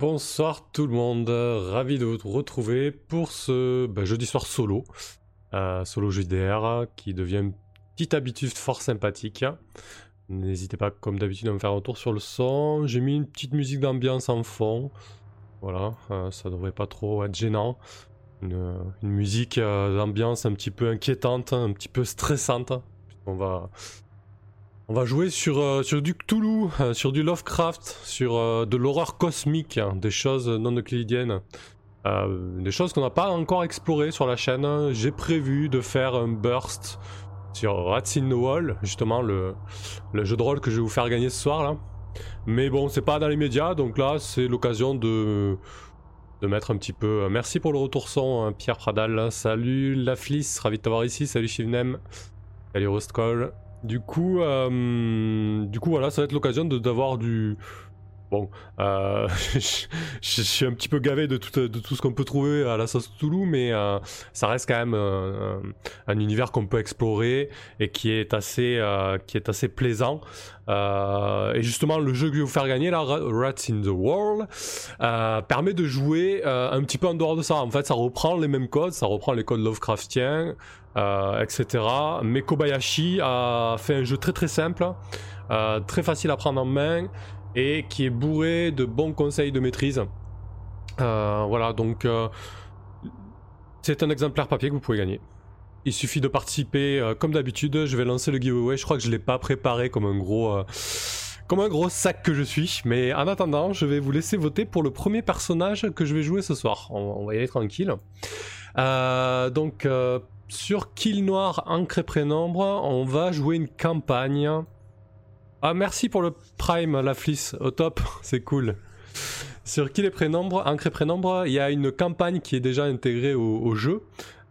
Bonsoir tout le monde, ravi de vous retrouver pour ce bah, jeudi soir solo, euh, solo JDR qui devient une petite habitude fort sympathique. N'hésitez pas comme d'habitude à me faire un tour sur le son, j'ai mis une petite musique d'ambiance en fond, voilà, euh, ça devrait pas trop être gênant. Une, musique euh, d'ambiance un petit peu inquiétante, un petit peu stressante. On va on va jouer sur, euh, sur du Cthulhu, euh, sur du Lovecraft, sur euh, de l'horreur cosmique, hein, des choses non euclidiennes. des choses qu'on n'a pas encore explorées sur la chaîne. J'ai prévu de faire un burst sur Rats in the Wall, justement le, le, jeu de rôle que je vais vous faire gagner ce soir là. Mais bon, c'est pas dans les médias, donc là c'est l'occasion de, de mettre un petit peu. Merci pour le retour son, hein, Pierre Pradal. Salut Laflis, ravi de t'avoir ici. Salut Shivnem. Salut Rustcall. Du coup, euh, du coup, voilà, ça va être l'occasion d'avoir du. Bon, euh, je, suis un petit peu gavé de tout, de tout ce qu'on peut trouver à la sauce Toulouse, mais euh, ça reste quand même un univers qu'on peut explorer et qui est assez, qui est assez plaisant. et justement, le jeu que je vais vous faire gagner, là, Rats in the World, permet de jouer un petit peu en dehors de ça. En fait, ça reprend les mêmes codes, ça reprend les codes Lovecraftiens, euh, etc. Mais Kobayashi a fait un jeu très très simple, euh, très facile à prendre en main et qui est bourré de bons conseils de maîtrise. Euh, voilà, donc c'est un exemplaire papier que vous pouvez gagner. Il suffit de participer comme d'habitude. Je vais lancer le giveaway. Je crois que je ne l'ai pas préparé comme un gros comme un gros sac que je suis. Mais en attendant, je vais vous laisser voter pour le premier personnage que je vais jouer ce soir. On, va y aller tranquille. donc, sur Kill Noir, Encre et Prénombre, on va jouer une campagne. Ah, merci pour le Prime, la flisse, au top, c'est cool. Sur Kill et Prénombre, Encre et Prénombre, il y a une campagne qui est déjà intégrée au, jeu.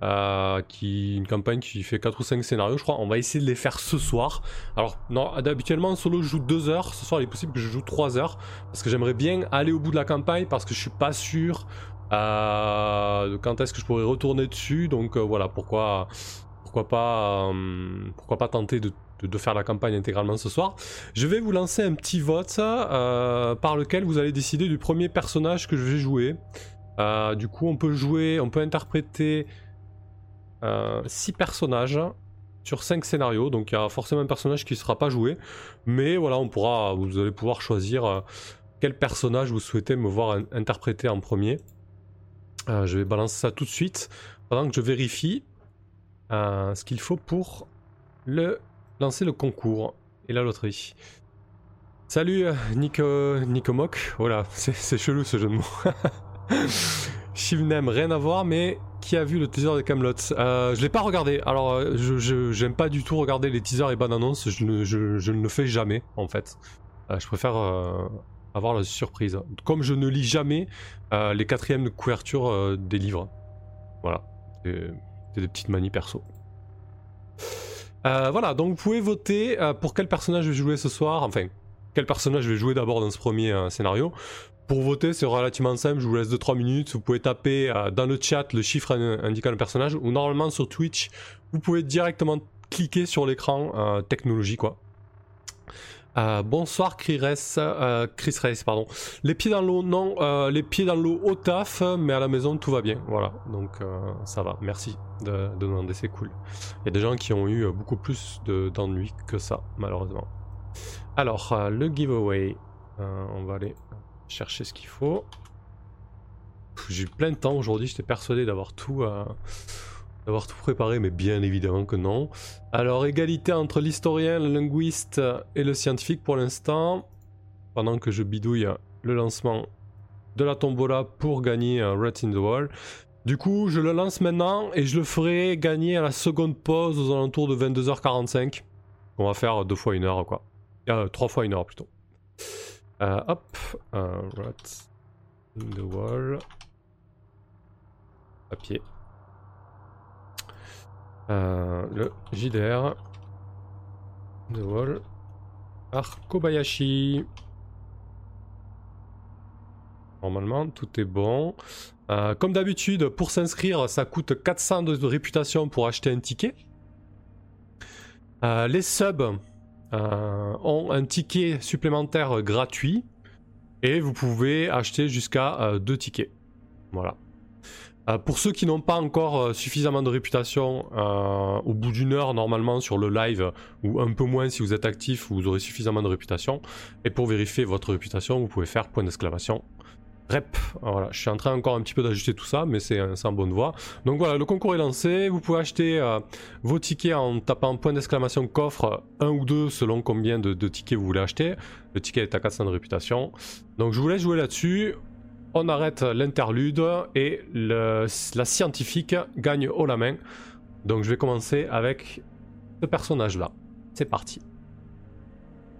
Euh, qui une campagne qui fait 4 ou 5 scénarios je crois. On va essayer de les faire ce soir. Alors non habituellement en solo je joue 2 heures. Ce soir il est possible que je joue 3 heures parce que j'aimerais bien aller au bout de la campagne parce que je suis pas sûr euh, quand est-ce que je pourrais retourner dessus. Donc euh, voilà, pourquoi, pourquoi, pas, euh, pourquoi pas tenter de, faire la campagne intégralement ce soir. Je vais vous lancer un petit vote par lequel vous allez décider du premier personnage que je vais jouer. du coup, on peut jouer, on peut interpréter 6 personnages sur 5 scénarios, donc il y a forcément un personnage qui ne sera pas joué, mais voilà, on pourra, vous allez pouvoir choisir quel personnage vous souhaitez me voir interpréter en premier. Euh, je vais balancer ça tout de suite pendant que je vérifie euh, ce qu'il faut pour le lancer le concours et la loterie. Salut euh, Nico, Nico Mock. Voilà, c'est chelou ce jeu de mots. Shivnem, rien à voir, mais qui a vu le teaser de Camelot? Euh, Je l'ai pas regardé. Alors, je j'aime pas du tout regarder les teasers et bandes annonces. Je ne, je, ne le fais jamais, en fait. je préfère avoir la surprise. Comme je ne lis jamais euh, les quatrièmes de couverture euh, des livres. Voilà, c'est des petites manies perso. Euh, voilà, donc vous pouvez voter pour quel personnage je vais jouer ce soir. Enfin, quel personnage je vais jouer d'abord dans ce premier scénario. Pour voter, c'est relativement simple, je vous laisse 2-3 minutes. Vous pouvez taper dans le chat le chiffre indiquant le personnage, ou normalement sur Twitch, vous pouvez directement cliquer sur l'écran technologie, quoi. Euh, bonsoir Chris, euh, Race, pardon. Les pieds dans l'eau, non. Euh, les pieds dans l'eau au taf, mais à la maison tout va bien. Voilà, donc ça va. Merci de, demander, c'est cool. Il y a des gens qui ont eu beaucoup plus d'ennuis que ça, malheureusement. Alors, le giveaway, on va aller chercher ce qu'il faut. J'ai eu plein de temps aujourd'hui, j'étais persuadé d'avoir tout d'avoir tout préparé, mais bien évidemment que non. Alors, égalité entre l'historien, le linguiste et le scientifique pour l'instant, pendant que je bidouille le lancement de la tombola pour gagner Red in the Wall. Du coup, je le lance maintenant et je le ferai gagner à la seconde pause aux alentours de 22h45. On va faire deux fois une heure, quoi. Euh, trois fois une heure plutôt. Euh, hop, euh, Rat in the Wall. Papier. Euh, le JDR The Wall par Kobayashi. Normalement, tout est bon. Euh, comme d'habitude, pour s'inscrire, ça coûte 400 de réputation pour acheter un ticket. Euh, les subs ont un ticket supplémentaire gratuit. Et vous pouvez acheter jusqu'à 2 tickets. Voilà. Pour ceux qui n'ont pas encore suffisamment de réputation, au bout d'une heure normalement sur le live, ou un peu moins si vous êtes actif, vous aurez suffisamment de réputation. Et pour vérifier votre réputation, vous pouvez faire point d'exclamation Rep. Voilà, je suis en train encore un petit peu d'ajuster tout ça, mais c'est en bonne voie. Donc voilà, le concours est lancé. Vous pouvez acheter euh, vos tickets en tapant point d'exclamation coffre, un ou deux selon combien de, tickets vous voulez acheter. Le ticket est à 400 de réputation. Donc je vous laisse jouer là-dessus. On arrête l'interlude et la scientifique gagne haut la main. Donc je vais commencer avec ce personnage-là. C'est parti.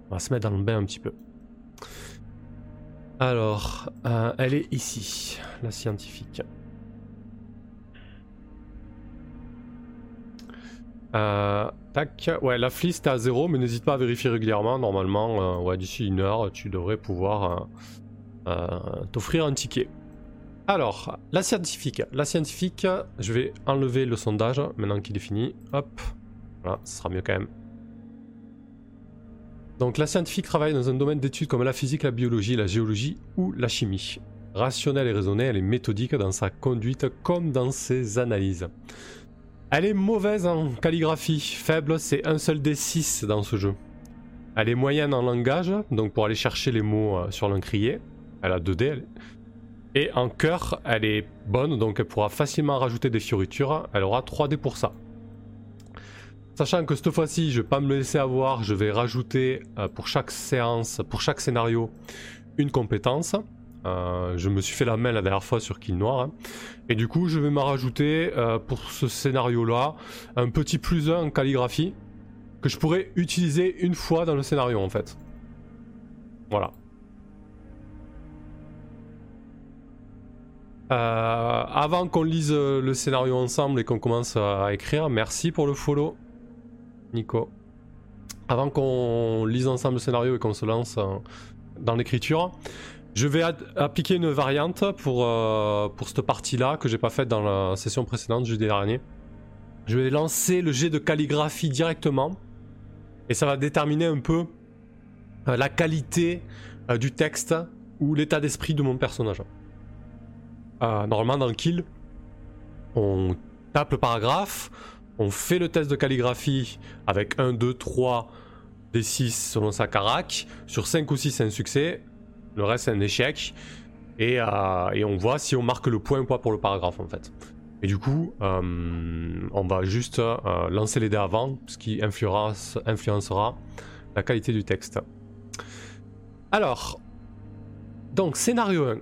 On va se mettre dans le bain un petit peu. Alors, euh, elle est ici, la scientifique. Euh, tac, ouais, la fliste est à zéro, mais n'hésite pas à vérifier régulièrement. Normalement, euh, ouais, d'ici une heure, tu devrais pouvoir t'offrir un ticket. Alors, la scientifique. La scientifique, je vais enlever le sondage maintenant qu'il est fini. Hop, voilà, ce sera mieux quand même. Donc la scientifique travaille dans un domaine d'études comme la physique, la biologie, la géologie ou la chimie. Rationnelle et raisonnée, elle est méthodique dans sa conduite comme dans ses analyses. Elle est mauvaise en calligraphie, faible, c'est un seul des 6 dans ce jeu. Elle est moyenne en langage, donc pour aller chercher les mots euh, sur l'encrier. Elle a 2D. Et en cœur, elle est bonne, donc elle pourra facilement rajouter des fioritures. Elle aura 3D pour ça. Sachant que cette fois-ci, je vais pas me laisser avoir, je vais rajouter euh, pour chaque séance, pour chaque scénario, une compétence. Euh, je me suis fait la main la dernière fois sur Kill Noir. Hein. Et du coup, je vais me rajouter euh, pour ce scénario-là un petit plus 1 en calligraphie que je pourrais utiliser une fois dans le scénario en fait. Voilà. Avant qu'on lise le scénario ensemble et qu'on commence à écrire, merci pour le follow. Nico. Avant qu'on lise ensemble le scénario et qu'on se lance dans l'écriture, je vais appliquer une variante pour, euh, pour cette partie-là que j'ai pas faite dans la session précédente, jeudi dernier. Je vais lancer le jet de calligraphie directement et ça va déterminer un peu euh, la qualité euh, du texte ou l'état d'esprit de mon personnage. Normalement dans le kill, on tape le paragraphe, on fait le test de calligraphie avec 1, 2, 3 des 6 selon sa carac. Sur 5 ou 6, c'est un succès. Le reste, c'est un échec. Euh, et, on voit si on marque le point ou pas pour le paragraphe en fait. Et du coup, euh, on va juste euh, lancer les dés avant, ce qui influencera la qualité du texte. Alors, donc scénario 1.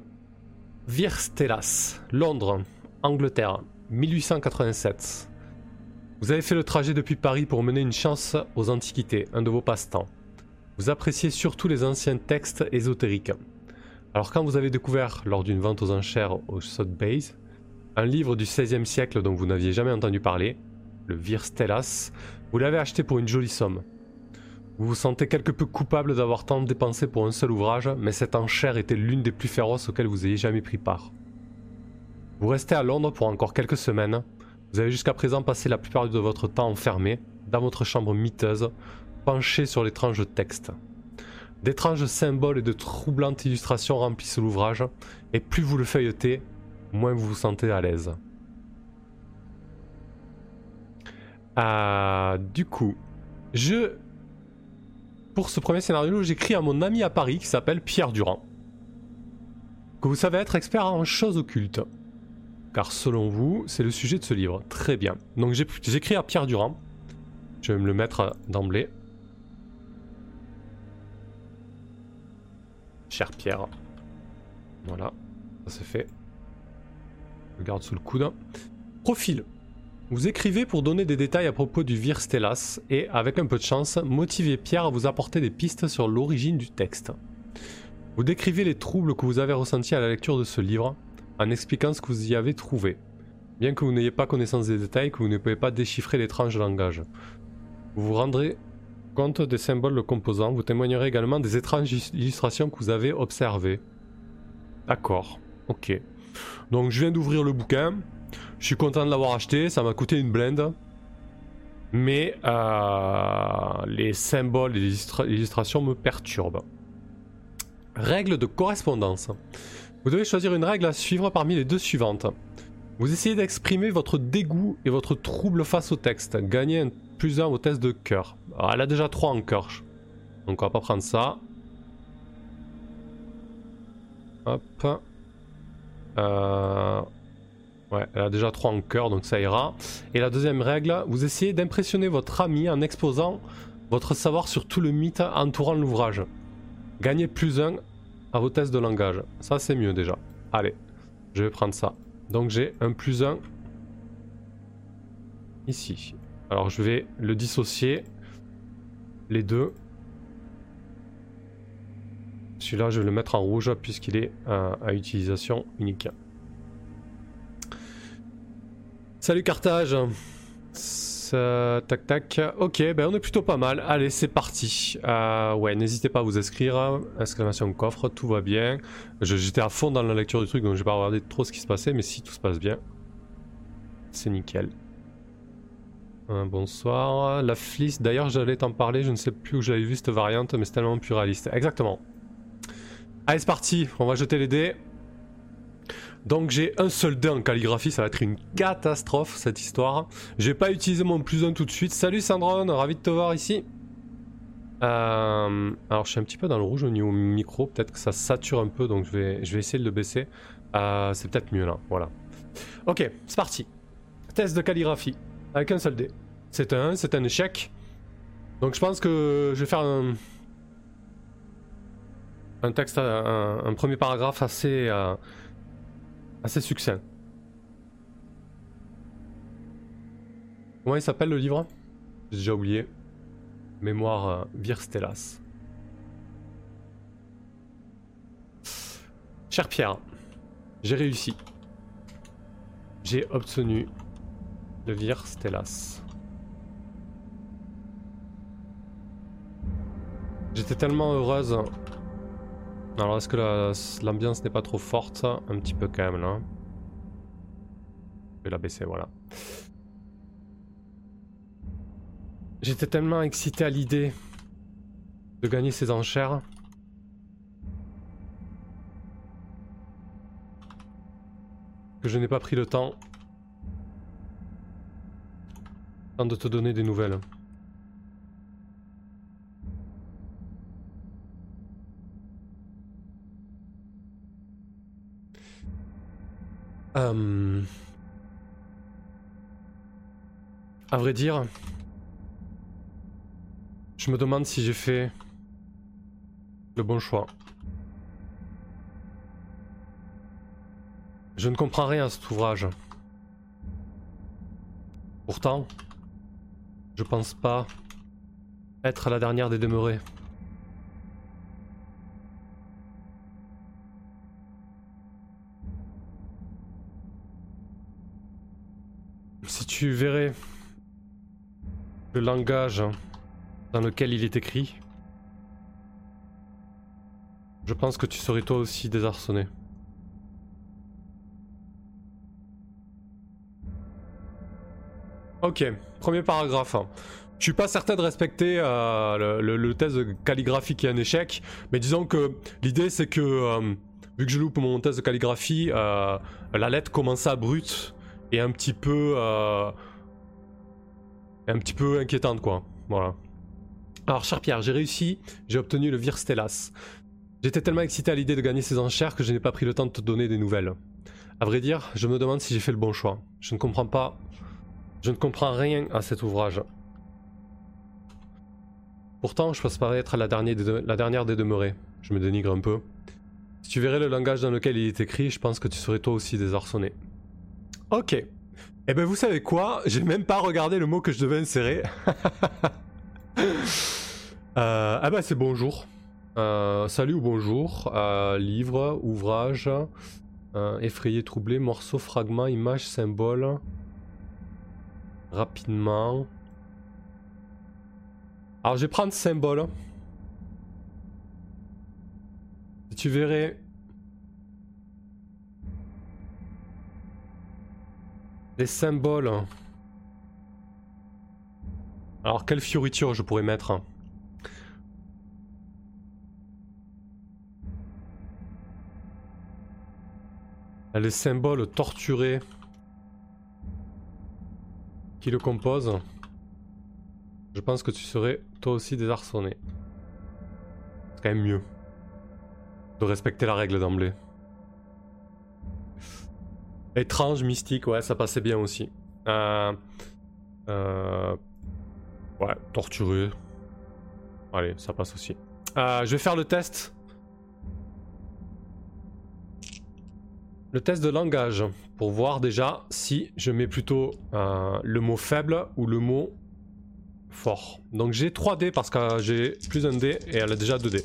Virstelas, Londres, Angleterre, 1887. Vous avez fait le trajet depuis Paris pour mener une chance aux antiquités, un de vos passe-temps. Vous appréciez surtout les anciens textes ésotériques. Alors quand vous avez découvert, lors d'une vente aux enchères au Sotheby's, un livre du XVIe siècle dont vous n'aviez jamais entendu parler, le Vir Stellas, vous l'avez acheté pour une jolie somme. Vous vous sentez quelque peu coupable d'avoir tant dépensé pour un seul ouvrage, mais cette enchère était l'une des plus féroces auxquelles vous ayez jamais pris part. Vous restez à Londres pour encore quelques semaines, vous avez jusqu'à présent passé la plupart de votre temps enfermé, dans votre chambre miteuse, penché sur l'étrange texte. D'étranges symboles et de troublantes illustrations remplissent l'ouvrage, et plus vous le feuilletez, moins vous vous sentez à l'aise. Ah, du coup, je. Pour ce premier scénario, j'écris à mon ami à Paris qui s'appelle Pierre Durand. Que vous savez être expert en choses occultes car selon vous, c'est le sujet de ce livre. Très bien. Donc j'écris à Pierre Durand. Je vais me le mettre d'emblée. Cher Pierre. Voilà, ça c'est fait. Je garde sous le coude. Profil. Vous écrivez pour donner des détails à propos du Vir Stellas et, avec un peu de chance, motiver Pierre à vous apporter des pistes sur l'origine du texte. Vous décrivez les troubles que vous avez ressentis à la lecture de ce livre en expliquant ce que vous y avez trouvé. Bien que vous n'ayez pas connaissance des détails, que vous ne pouvez pas déchiffrer l'étrange langage. Vous vous rendrez compte des symboles le composant, vous témoignerez également des étranges illustrations que vous avez observées. D'accord, ok. Donc je viens d'ouvrir le bouquin, je suis content de l'avoir acheté, ça m'a coûté une blende. Mais euh, les symboles et les illustrations me perturbent. Règle de correspondance. Vous devez choisir une règle à suivre parmi les deux suivantes. Vous essayez d'exprimer votre dégoût et votre trouble face au texte. Gagnez un plus un au test de cœur. Alors, elle a déjà 3 en cœur. Donc on va pas prendre ça. Hop. Euh... Ouais, elle a déjà 3 en cœur, donc ça ira. Et la deuxième règle, vous essayez d'impressionner votre ami en exposant votre savoir sur tout le mythe entourant l'ouvrage. Gagnez plus 1 à vos tests de langage. Ça, c'est mieux déjà. Allez, je vais prendre ça. Donc j'ai un plus 1 ici. Alors je vais le dissocier. Les deux. Celui-là, je vais le mettre en rouge puisqu'il est à utilisation unique. Salut Carthage Tac tac. Ok, ben on est plutôt pas mal. Allez, c'est parti. Euh, ouais, n'hésitez pas à vous inscrire. Exclamation coffre, tout va bien. J'étais à fond dans la lecture du truc, donc je vais pas regarder trop ce qui se passait, mais si tout se passe bien, c'est nickel. bonsoir. La flisse, d'ailleurs j'allais t'en parler, je ne sais plus où j'avais vu cette variante, mais c'est tellement plus réaliste. Exactement. Allez, c'est parti, on va jeter les dés. Donc j'ai un seul dé en calligraphie, ça va être une catastrophe cette histoire. Je vais pas utiliser mon plus 1 tout de suite. Salut Sandron, ravi de te voir ici. Euh, alors je suis un petit peu dans le rouge au niveau micro, peut-être que ça sature un peu, donc je vais, je vais essayer de le baisser. Euh, c'est peut-être mieux là, voilà. Ok, c'est parti. Test de calligraphie, avec un seul dé. C'est un c'est un échec. Donc je pense que je vais faire un, un texte, un, premier paragraphe assez, euh, assez succinct. Comment il s'appelle le livre? J'ai déjà oublié. Mémoire euh, Virstellas. Cher Pierre, j'ai réussi. J'ai obtenu le Virstellas. J'étais tellement heureuse alors est-ce que l'ambiance n'est pas trop forte? Un petit peu quand même là. Je vais la baisser, voilà. J'étais tellement excité à l'idée de gagner ces enchères. Que je n'ai pas pris le temps de te donner des nouvelles. Euh... À vrai dire, je me demande si j'ai fait le bon choix. Je ne comprends rien à cet ouvrage. Pourtant, je pense pas être la dernière des demeurés. Si tu verrais le langage dans lequel il est écrit, je pense que tu serais toi aussi désarçonné. Ok, premier paragraphe. Je suis pas certain de respecter euh, le, test de calligraphie qui est un échec, mais disons que l'idée c'est que, euh, vu que je loupe mon test de calligraphie, euh, la lettre commence à brute et un petit peu euh, un petit peu inquiétante quoi. Voilà. Alors cher Pierre, j'ai réussi, j'ai obtenu le Virstellas. J'étais tellement excité à l'idée de gagner ces enchères que je n'ai pas pris le temps de te donner des nouvelles. À vrai dire, je me demande si j'ai fait le bon choix. Je ne comprends pas. Je ne comprends rien à cet ouvrage. Pourtant, je pense pas être la dernière, des la dernière des demeurées. Je me dénigre un peu. Si tu verrais le langage dans lequel il est écrit, je pense que tu serais toi aussi désarçonné. Ok. Eh ben vous savez quoi? J'ai même pas regardé le mot que je devais insérer. euh, ah bah c'est bonjour. Euh, salut ou bonjour. Euh, livre, ouvrage, effrayé, troublé, morceau, fragment, image, symbole. Rapidement. Alors je vais prendre symbole. Tu verrais Les symboles. Hein. Alors quelle fioriture je pourrais mettre hein? ah, Les symboles torturés qui le composent. Je pense que tu serais toi aussi désarçonné. C'est quand même mieux de respecter la règle d'emblée. Étrange, mystique, ouais, ça passait bien aussi. Euh, euh, ouais, torturé. Allez, ça passe aussi. Euh, je vais faire le test. Le test de langage pour voir déjà si je mets plutôt le mot faible ou le mot fort. Donc j'ai 3 dés parce que j'ai plus un dé et elle a déjà 2 dés.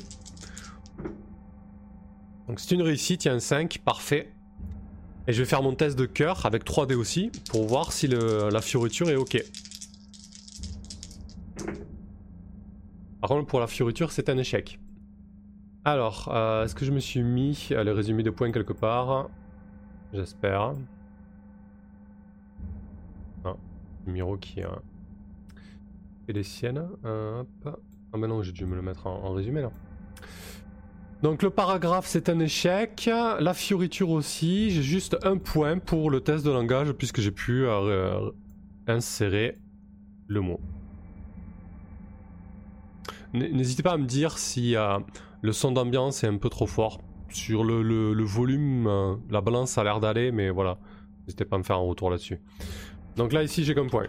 Donc c'est une réussite, il y a un 5, parfait. Et je vais faire mon test de cœur avec 3D aussi pour voir si la fioriture est ok. Par contre pour la fioriture c'est un échec. Alors, euh, est-ce que je me suis mis le résumé de points quelque part? J'espère. Ah, Miro qui a fait les siennes. Ah bah non, j'ai dû me le mettre en résumé là. Donc le paragraphe c'est un échec, la fioriture aussi, j'ai juste un point pour le test de langage puisque j'ai pu euh, insérer le mot. N'hésitez pas à me dire si euh, le son d'ambiance est un peu trop fort. Sur le, volume, euh, la balance a l'air d'aller, mais voilà. N'hésitez pas à me faire un retour là-dessus. Donc là ici j'ai qu'un point.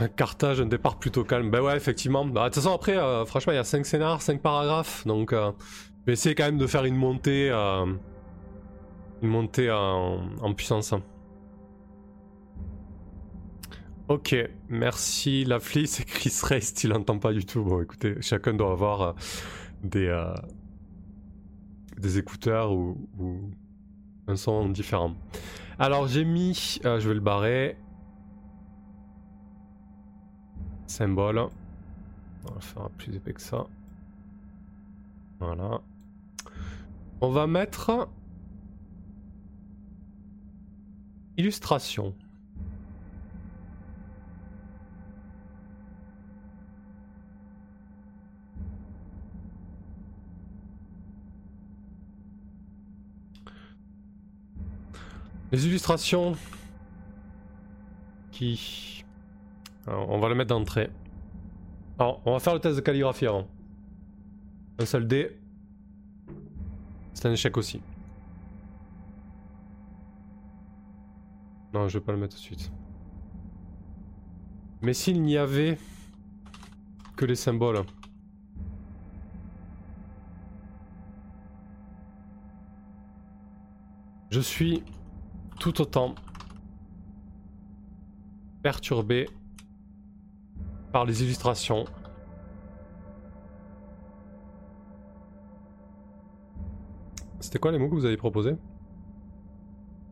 Un cartage, un départ plutôt calme. Bah ouais, effectivement. Bah, de toute façon, après, euh, franchement, il y a 5 scénars, 5 paragraphes. Donc, euh, je vais essayer quand même de faire une montée, euh, une montée en, puissance. Ok, merci la c'est Chris Race, tu l'entends pas du tout. Bon, écoutez, chacun doit avoir des, écouteurs ou, un son différent. Alors j'ai mis, je vais le barrer. Symbole. On va faire plus épais que ça. Voilà. On va mettre illustration. Les illustrations qui... on va le mettre d'entrée. Alors, on va faire le test de calligraphie avant. Un seul dé. C'est un échec aussi. Non, je vais pas le mettre tout de suite. Mais s'il n'y avait que les symboles. Je suis tout autant perturbé par les illustrations. C'était quoi les mots que vous avez proposés?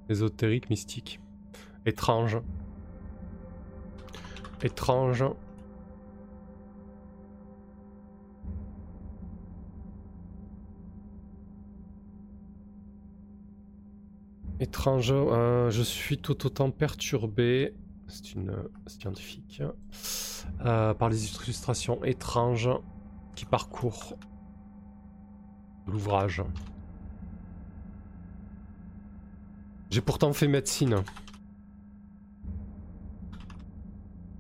Ésotérique, mystique. Étrange. Étrange. Étrange, euh, je suis tout autant perturbé, c'est une scientifique, euh, par les illustrations étranges qui parcourent l'ouvrage. J'ai pourtant fait médecine.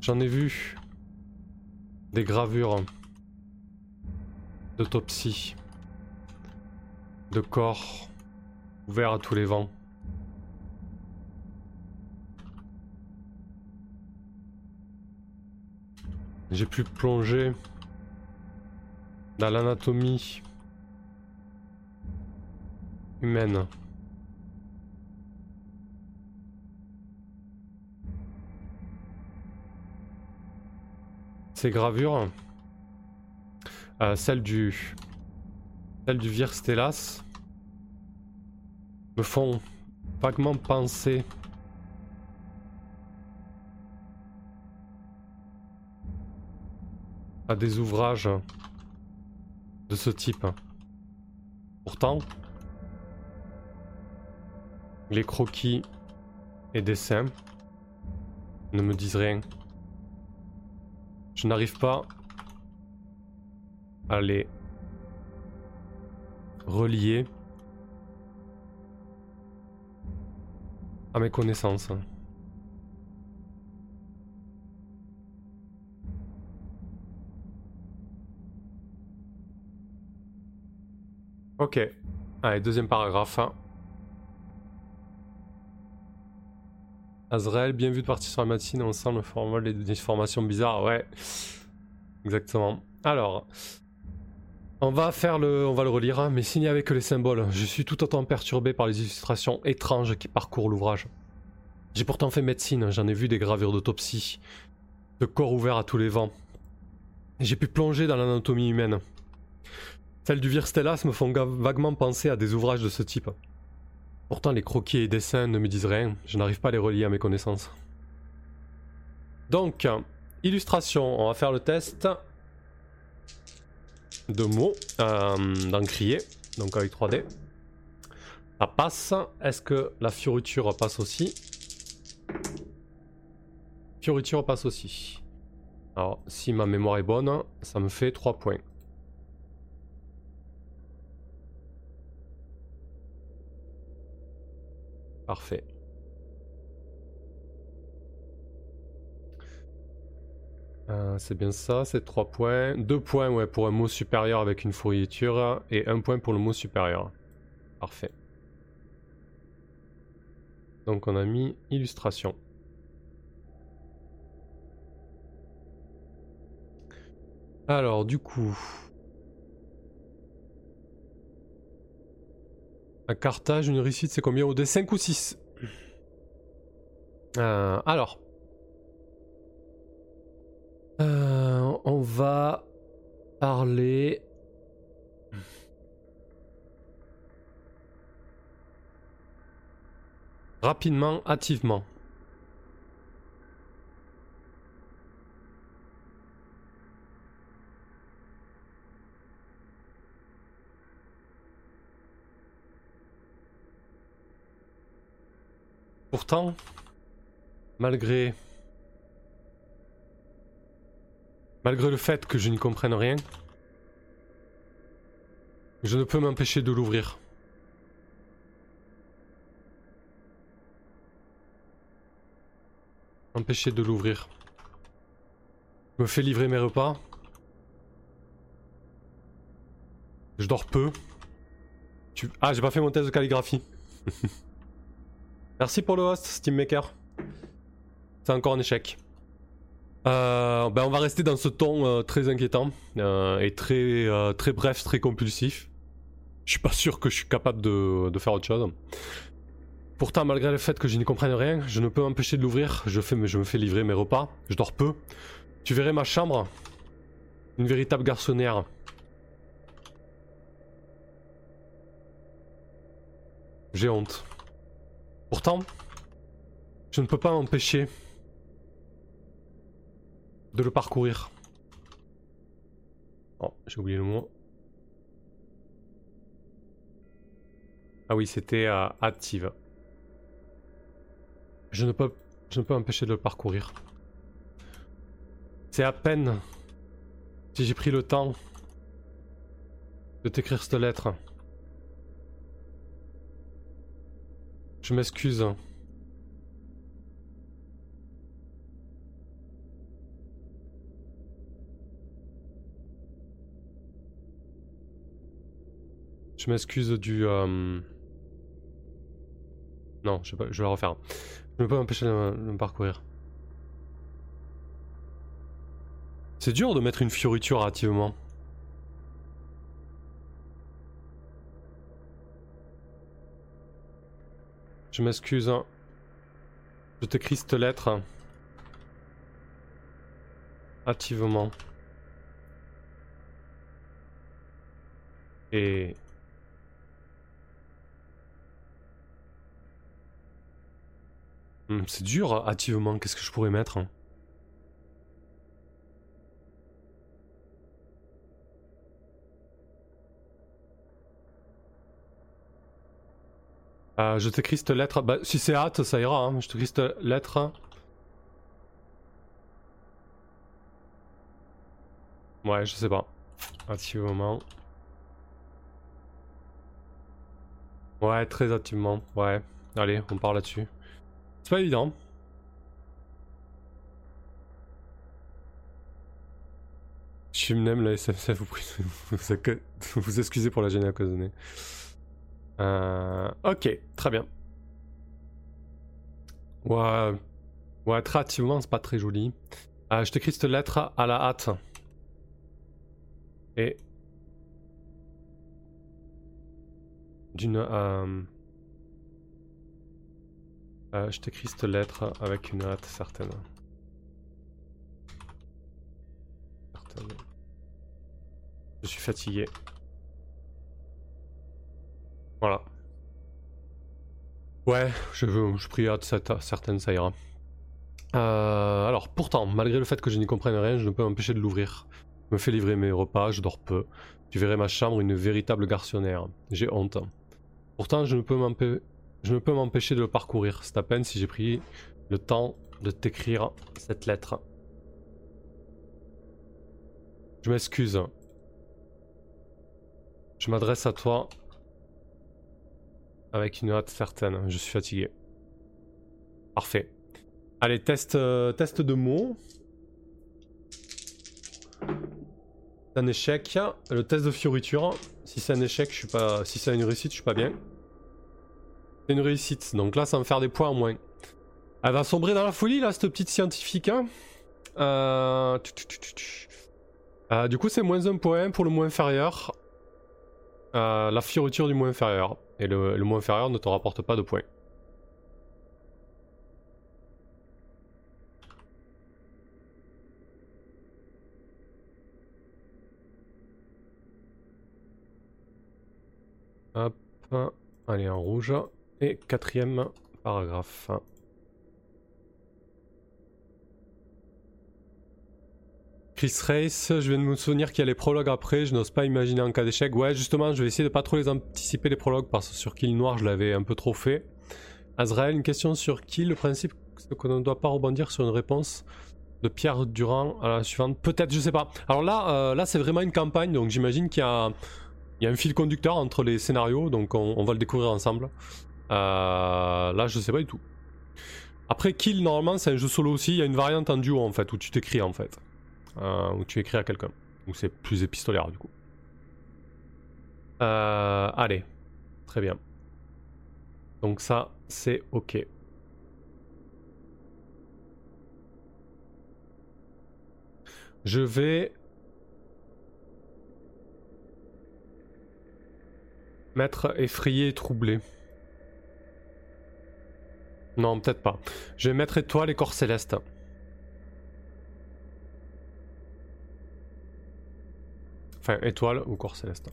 J'en ai vu des gravures d'autopsie, de corps ouverts à tous les vents. J'ai pu plonger dans l'anatomie humaine. Ces gravures, euh, celle du, celle du me font vaguement penser à des ouvrages de ce type. Pourtant, Les croquis et dessins ne me disent rien. Je n'arrive pas à les relier à mes connaissances. Ok. Allez, deuxième paragraphe. Azrael, bien vu de partir sur la médecine ensemble, format des formations bizarres, ouais. Exactement. Alors, on va faire le, on va le relire, hein, mais signé avec les symboles. Je suis tout autant perturbé par les illustrations étranges qui parcourent l'ouvrage. J'ai pourtant fait médecine, j'en ai vu des gravures d'autopsie, de corps ouverts à tous les vents. J'ai pu plonger dans l'anatomie humaine. Celles du Virstellas me font vaguement penser à des ouvrages de ce type. Pourtant, les croquis et dessins ne me disent rien, je n'arrive pas à les relier à mes connaissances. Donc, illustration, on va faire le test de mots euh, donc avec 3D. Ça passe. Est-ce que la fioriture passe aussi? Fioriture passe aussi. Alors, si ma mémoire est bonne, ça me fait 3 points. Parfait. Euh, c'est bien ça, c'est 3 points. 2 points pour un mot supérieur avec une fourriture et 1 point pour le mot supérieur. Parfait. Donc on a mis illustration. Alors du coup... À Carthage, une réussite, c'est combien au dé? 5 ou 6 euh, Alors. Euh, on va parler... Rapidement, hâtivement. Pourtant, malgré... Malgré le fait que je n'y comprenne rien, je ne peux m'empêcher de l'ouvrir. Empêcher de l'ouvrir. Je me fais livrer mes repas. Je dors peu. Ah, j'ai pas fait mon test de calligraphie. Merci pour le host, Steammaker. C'est encore un échec. Euh, ben on va rester dans ce ton euh, très inquiétant euh, et très, très bref, très compulsif. Je suis pas sûr que je suis capable de, faire autre chose. Pourtant, malgré le fait que je n'y comprenne rien, je ne peux m'empêcher de l'ouvrir. Je, je me fais livrer mes repas. Je dors peu. Tu verrais ma chambre. Une véritable garçonnière. J'ai honte. Pourtant, je ne peux pas m'empêcher de le parcourir. Oh, j'ai oublié le mot. Ah oui, c'était euh, active. Je ne peux, je ne peux m'empêcher de le parcourir. C'est à peine si j'ai pris le temps de t'écrire cette lettre. Je m'excuse. Je m'excuse du... Euh, non, je, vais, je vais la refaire. Je ne peux pas m'empêcher de, me parcourir. C'est dur de mettre une fioriture activement. Je m'excuse. Hein. Je t'écris cette lettre. Activement. Et... Hmm, c'est dur, activement. Qu'est-ce que je pourrais mettre Euh, je t'écris cette lettre. Bah, si c'est hâte, ça ira. Hein. Je t'écris cette lettre. Ouais, je sais pas. Activement. Ouais, très activement. Ouais. Allez, on part là-dessus. C'est pas évident. Je m'aime la SFC, vous prie. Vous excusez pour la gêne occasionnée. Euh, ok, très bien. Ouais, ouais très activement, c'est pas très joli. Euh, je t'écris cette lettre à la hâte. Et d'une euh, euh, je t'écris cette lettre avec une hâte certaine. certaine. Je suis fatigué. Voilà. Ouais, je je prie hâte certaine, ça ira. Euh, alors, pourtant, malgré le fait que je n'y comprenne rien, je ne peux m'empêcher de l'ouvrir. Je me fais livrer mes repas, je dors peu. Tu verrais ma chambre une véritable garçonnière. J'ai honte. Pourtant, je ne peux m'empêcher de le parcourir. C'est à peine si j'ai pris le temps de t'écrire cette lettre. Je m'excuse. Je m'adresse à toi avec une hâte certaine. Je suis fatigué. Parfait. Allez, test, euh, test de mots. un échec. Le test de fioriture. Si c'est un échec, je suis pas. Si c'est une réussite, je suis pas bien. C'est une réussite. Donc là, ça va me faire des points en moins. Elle va sombrer dans la folie, là, cette petite scientifique. Hein. Euh, euh... du coup, c'est moins un point pour le moins inférieur. La fioriture du moins inférieur. Et le, moins inférieur ne te rapporte pas de points. Hop, allez en rouge. Et quatrième paragraphe. Chris Race, je viens de me souvenir qu'il y a les prologues après, je n'ose pas imaginer en cas d'échec. Ouais, justement, je vais essayer de pas trop les anticiper les prologues parce que sur Kill Noir, je l'avais un peu trop fait. Azrael, une question sur Kill, le principe c'est qu'on ne doit pas rebondir sur une réponse de Pierre Durand à la suivante. Peut-être, je sais pas. Alors là, euh, là c'est vraiment une campagne, donc j'imagine qu'il y a il y a un fil conducteur entre les scénarios, donc on, va le découvrir ensemble. Euh, là, je sais pas du tout. Après, Kill, normalement, c'est un jeu solo aussi. Il y a une variante en duo, en fait, où tu t'écris, en fait. Euh, où tu écris à quelqu'un. Donc c'est plus épistolaire, du coup. Euh, allez. Très bien. Donc ça, c'est OK. Je vais Mettre effrayé et troublé. Non, peut-être pas. Je vais mettre étoile et corps céleste. Enfin, étoile ou corps céleste.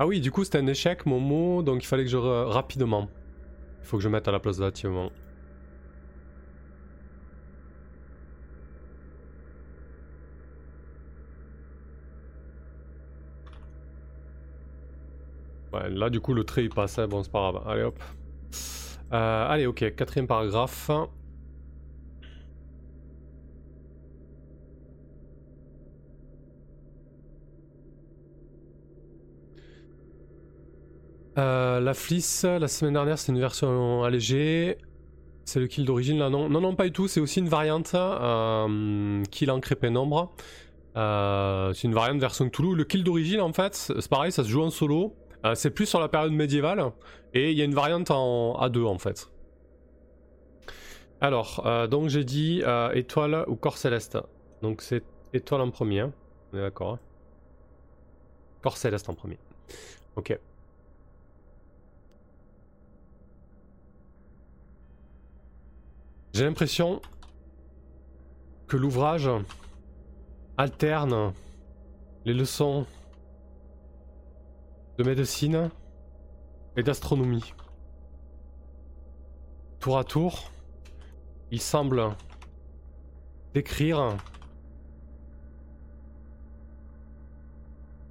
Ah oui, du coup, c'était un échec, mon mot, donc il fallait que je... Rapidement. Il faut que je mette à la place de Ouais, là du coup le trait il passe, bon c'est pas grave, allez hop. Euh, allez ok, quatrième paragraphe. Euh, la Fliss, la semaine dernière c'est une version allégée. C'est le kill d'origine là non? Non non pas du tout, c'est aussi une variante euh, kill en pénombre. Euh, c'est une variante version Toulouse. Le kill d'origine en fait, c'est pareil, ça se joue en solo. Euh, c'est plus sur la période médiévale. Et il y a une variante en A2 en fait. Alors, donc j'ai dit étoile ou corps céleste. Donc c'est étoile en premier. Hein. On est d'accord. Hein. corps céleste en premier. Ok. J'ai l'impression que l'ouvrage alterne les leçons de médecine et d'astronomie. Tour à tour, il semble décrire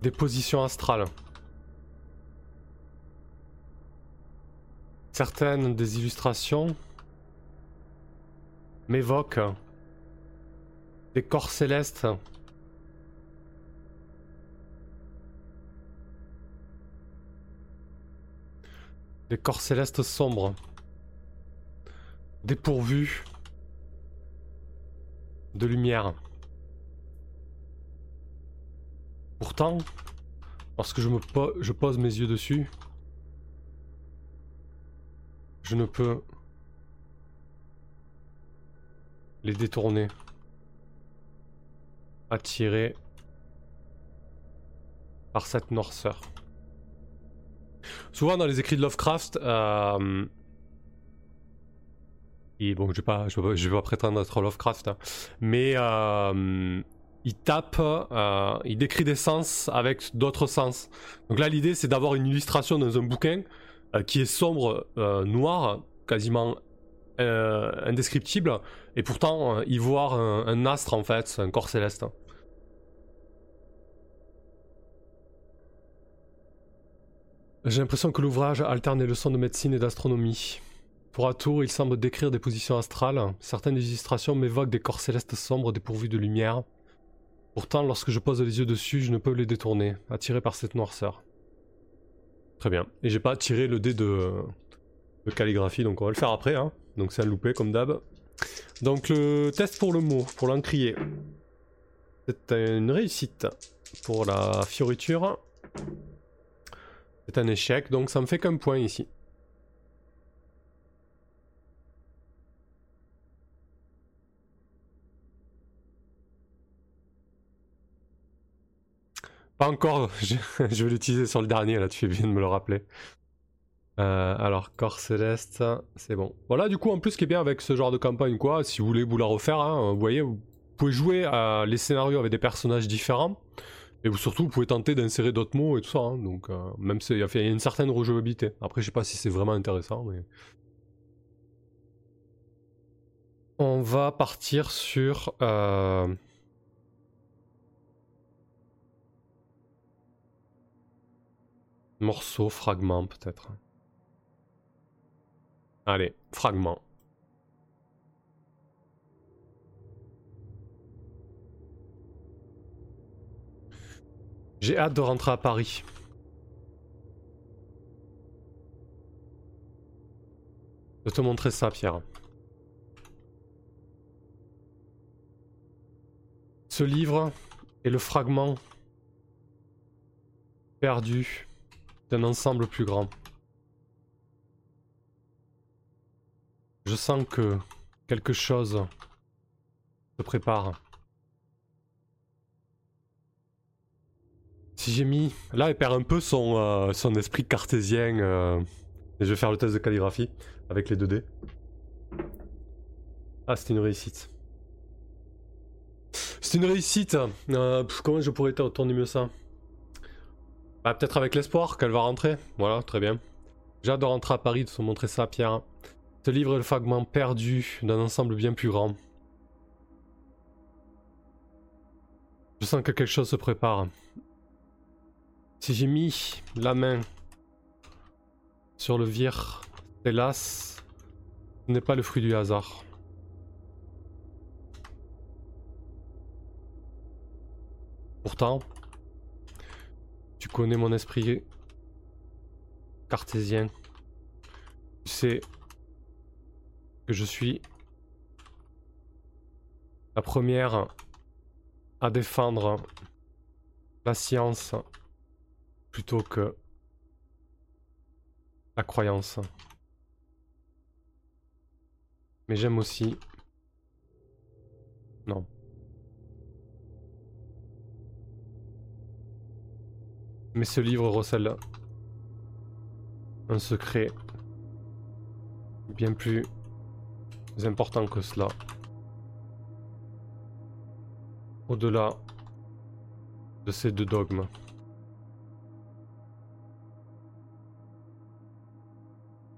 des positions astrales. Certaines des illustrations m'évoquent des corps célestes des corps célestes sombres dépourvus de lumière. Pourtant, lorsque je, je pose mes yeux dessus, je ne peux les détourner, attirés par cette noirceur. Souvent dans les écrits de Lovecraft, euh, et bon, je vais pas, je vais pas, prétendre être Lovecraft, hein, mais euh, il tape, euh, il décrit des sens avec d'autres sens. Donc là, l'idée, c'est d'avoir une illustration dans un bouquin qui est sombre, noir, quasiment indescriptible, et pourtant y voir un, astre en fait, un corps céleste. J'ai l'impression que l'ouvrage alterne les leçons de médecine et d'astronomie. Pour à tour, il semble décrire des positions astrales. Certaines illustrations m'évoquent des corps célestes sombres dépourvus de lumière. Pourtant, lorsque je pose les yeux dessus, je ne peux les détourner, attiré par cette noirceur. Très bien. Et j'ai pas tiré le dé de... calligraphie, donc on va le faire après. Hein. Donc c'est un loupé comme d'hab. Donc le test pour le mot, pour l'encrier. C'est une réussite pour la fioriture. C'est un échec, donc ça me fait qu'un point ici. Pas encore, je, vais l'utiliser sur le dernier, là tu fais bien de me le rappeler. Euh, alors, corps céleste, c'est bon. Voilà, du coup, en plus, ce qui est bien avec ce genre de campagne, quoi, si vous voulez vous la refaire, hein, vous voyez, vous pouvez jouer à les scénarios avec des personnages différents. Et vous, surtout, vous pouvez tenter d'insérer d'autres mots et tout ça. Hein, donc, euh, même s'il y, a une certaine rejouabilité. Après, je sais pas si c'est vraiment intéressant, mais. On va partir sur. Euh, Morceau, fragment peut-être. Allez, fragment. J'ai hâte de rentrer à Paris. De te montrer ça, Pierre. Ce livre est le fragment perdu d'un ensemble plus grand. Je sens que quelque chose se prépare. Si j'ai mis... Là, elle perd un peu son, euh, esprit cartésien. Euh, et je vais faire le test de calligraphie avec les 2D. Ah, c'est une réussite. C'est une réussite. Euh, comment je pourrais tourner mieux ça? Bah, peut-être avec l'espoir qu'elle va rentrer. Voilà, très bien. J'ai hâte de rentrer à Paris, de se montrer ça à Pierre. Livre le fragment perdu d'un ensemble bien plus grand. Je sens que quelque chose se prépare. Si j'ai mis la main sur le vire, hélas, ce n'est pas le fruit du hasard. Pourtant, tu connais mon esprit cartésien. Tu sais que je suis la première à défendre la science plutôt que la croyance. Mais j'aime aussi... Non. Mais ce livre recèle un secret bien plus important que cela. Au-delà de ces deux dogmes.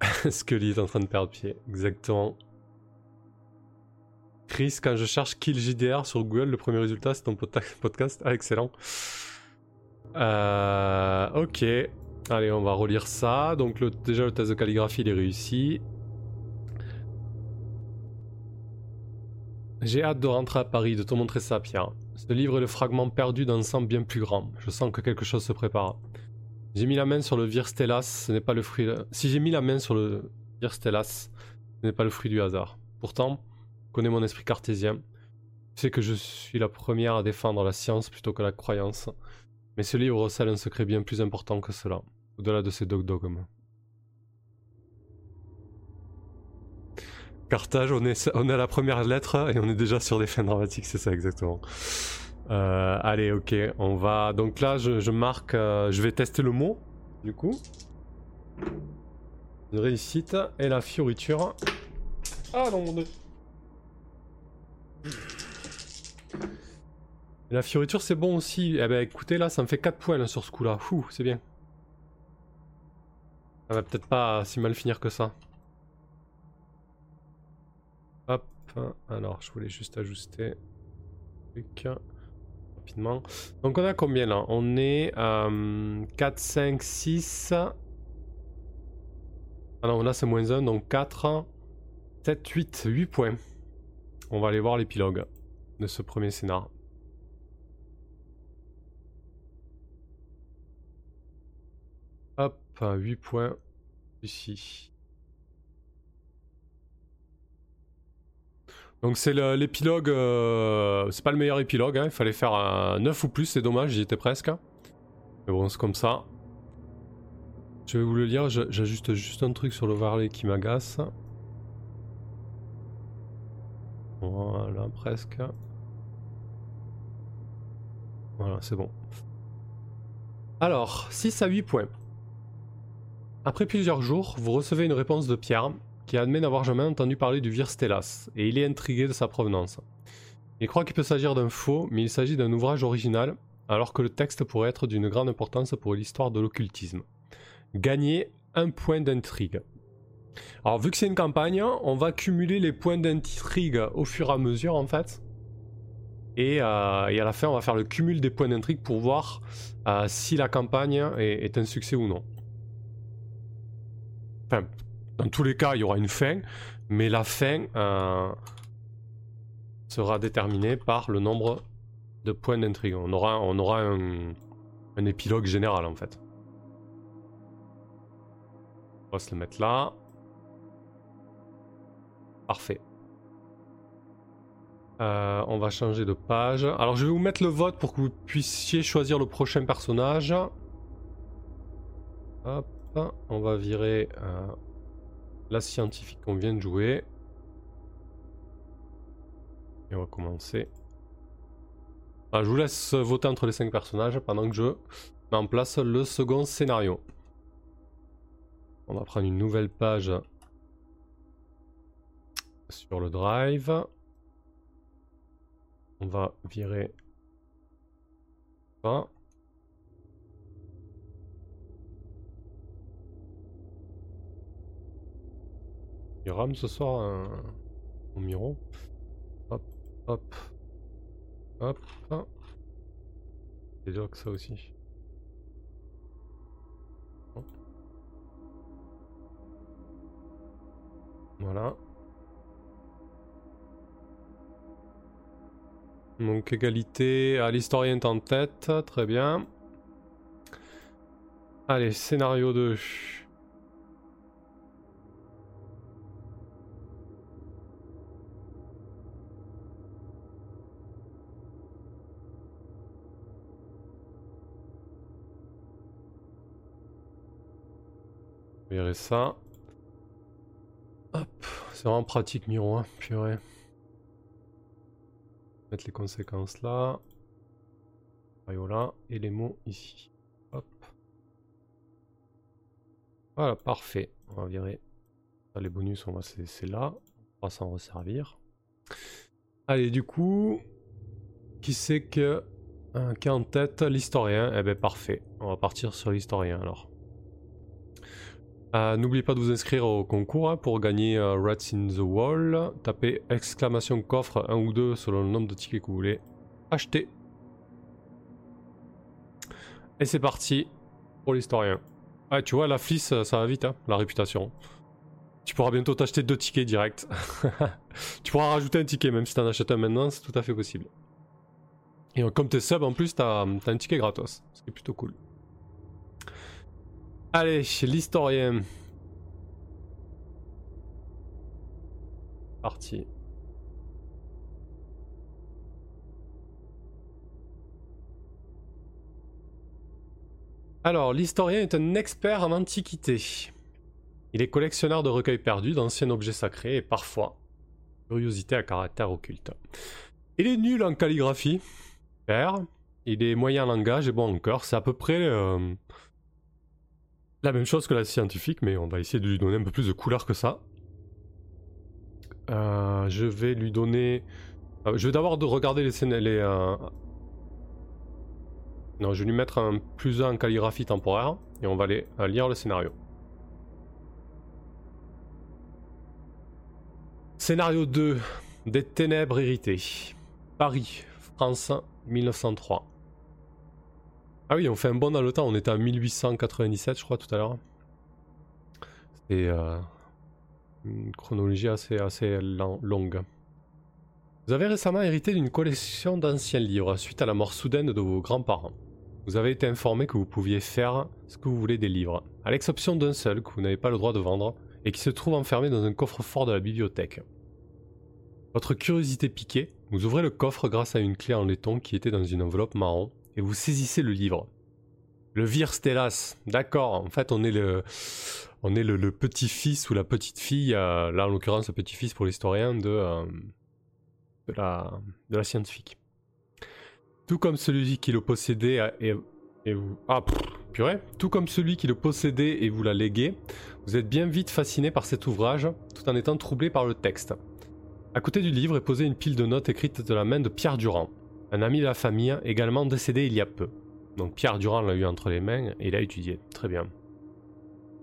Scully est en train de perdre pied, exactement. Chris, quand je cherche Kill JDR sur Google, le premier résultat c'est ton podcast. Ah, excellent. Euh, ok. Allez, on va relire ça. Donc le, déjà le test de calligraphie il est réussi. J'ai hâte de rentrer à Paris, de te montrer ça, Pierre. Ce livre est le fragment perdu d'un sang bien plus grand. Je sens que quelque chose se prépare. J'ai mis la main sur le ce n'est pas le fruit. Si j'ai mis la main sur le Virstellas, ce n'est pas le fruit du hasard. Pourtant, connais mon esprit cartésien. Tu sais que je suis la première à défendre la science plutôt que la croyance. Mais ce livre recèle un secret bien plus important que cela, au-delà de ces dogmes. Carthage, on est, on est à la première lettre et on est déjà sur des fins dramatiques, c'est ça exactement. Euh, allez, ok, on va. Donc là, je, marque. Euh, je vais tester le mot, du coup. Une réussite et la fioriture. Ah non, mon dieu. la fioriture, c'est bon aussi. Eh ben écoutez, là, ça me fait 4 points sur ce coup-là. Fou, c'est bien. Ça va peut-être pas si mal finir que ça. Alors je voulais juste ajuster. Rapidement. Donc on a combien là? On est à 4, 5, 6. Ah non, là c'est moins 1, donc 4, 7, 8, 8 points. On va aller voir l'épilogue de ce premier scénar. Hop, 8 points ici. Donc c'est l'épilogue, euh, c'est pas le meilleur épilogue, hein. il fallait faire un 9 ou plus, c'est dommage, j'y étais presque. Mais bon, c'est comme ça. Je vais vous le lire, j'ajuste juste un truc sur le varlet qui m'agace. Voilà, presque. Voilà, c'est bon. Alors, 6 à 8 points. Après plusieurs jours, vous recevez une réponse de Pierre qui admet n'avoir jamais entendu parler du Virstellas, et il est intrigué de sa provenance. Il croit qu'il peut s'agir d'un faux, mais il s'agit d'un ouvrage original, alors que le texte pourrait être d'une grande importance pour l'histoire de l'occultisme. Gagner un point d'intrigue. Alors vu que c'est une campagne, on va cumuler les points d'intrigue au fur et à mesure en fait. Et, euh, à la fin, on va faire le cumul des points d'intrigue pour voir euh, si la campagne est, un succès ou non. Enfin, dans tous les cas, il y aura une fin, mais la fin euh, sera déterminée par le nombre de points d'intrigue. On aura, un, épilogue général en fait. On va se le mettre là. Parfait. Euh, on va changer de page. Alors je vais vous mettre le vote pour que vous puissiez choisir le prochain personnage. Hop, on va virer euh, la scientifique qu'on vient de jouer. Et on va commencer. Je vous laisse voter entre les 5 personnages pendant que je mets en place le second scénario. On va prendre une nouvelle page sur le drive. On va virer. Ce soir un... Mon Miro. Hop, hop, hop. C'est déjà que ça aussi. Voilà. Donc égalité à l'historien en tête, très bien. Allez, scénario 2. Verrez ça. Hop, c'est vraiment pratique Miro, hein, purée. Mettre les conséquences là. Voilà, et les mots ici. Hop. Voilà, parfait. On va virer. les bonus, on va c'est là. On va s'en resservir. Allez, du coup, qui c'est que euh, qui en tête l'historien? Eh ben parfait. On va partir sur l'historien alors. Euh, n'oubliez pas de vous inscrire au concours hein, pour gagner euh, Rats in the Wall. Tapez exclamation coffre 1 ou 2 selon le nombre de tickets que vous voulez acheter. Et c'est parti pour l'historien. Ah, tu vois, la flisse, ça va vite, hein, la réputation. Tu pourras bientôt t'acheter deux tickets direct. tu pourras rajouter un ticket, même si t'en achètes un maintenant, c'est tout à fait possible. Et comme t'es sub, en plus, t'as as un ticket gratos. Ce qui est plutôt cool. Allez, l'historien. Parti. Alors, l'historien est un expert en antiquité. Il est collectionneur de recueils perdus, d'anciens objets sacrés et parfois curiosité à caractère occulte. Il est nul en calligraphie, père. Il est moyen en langage et bon en cœur. C'est à peu près euh, la même chose que la scientifique, mais on va essayer de lui donner un peu plus de couleur que ça. Euh, je vais lui donner. Euh, je vais d'abord de regarder les scènes. Les, non, je vais lui mettre un plus 1 en calligraphie temporaire et on va aller euh, lire le scénario. Scénario 2 Des ténèbres héritées. Paris, France, 1903. Ah oui, on fait un bond dans le temps, on était à 1897 je crois tout à l'heure. C'est euh, une chronologie assez, assez longue. Vous avez récemment hérité d'une collection d'anciens livres suite à la mort soudaine de vos grands-parents. Vous avez été informé que vous pouviez faire ce que vous voulez des livres, à l'exception d'un seul que vous n'avez pas le droit de vendre et qui se trouve enfermé dans un coffre-fort de la bibliothèque. Votre curiosité piquée, vous ouvrez le coffre grâce à une clé en laiton qui était dans une enveloppe marron et vous saisissez le livre. Le Vir Stellas, d'accord, en fait on est le, on est le, petit-fils ou la petite-fille, euh, là en l'occurrence le petit-fils pour l'historien de, euh, de, la, de la scientifique. Tout comme celui qui le possédait et, vous... Ah, purée Tout comme celui qui le possédait et vous l'a légué, vous êtes bien vite fasciné par cet ouvrage, tout en étant troublé par le texte. À côté du livre est posée une pile de notes écrites de la main de Pierre Durand, un ami de la famille, également décédé il y a peu. Donc Pierre Durand l'a eu entre les mains et l'a étudié. Très bien.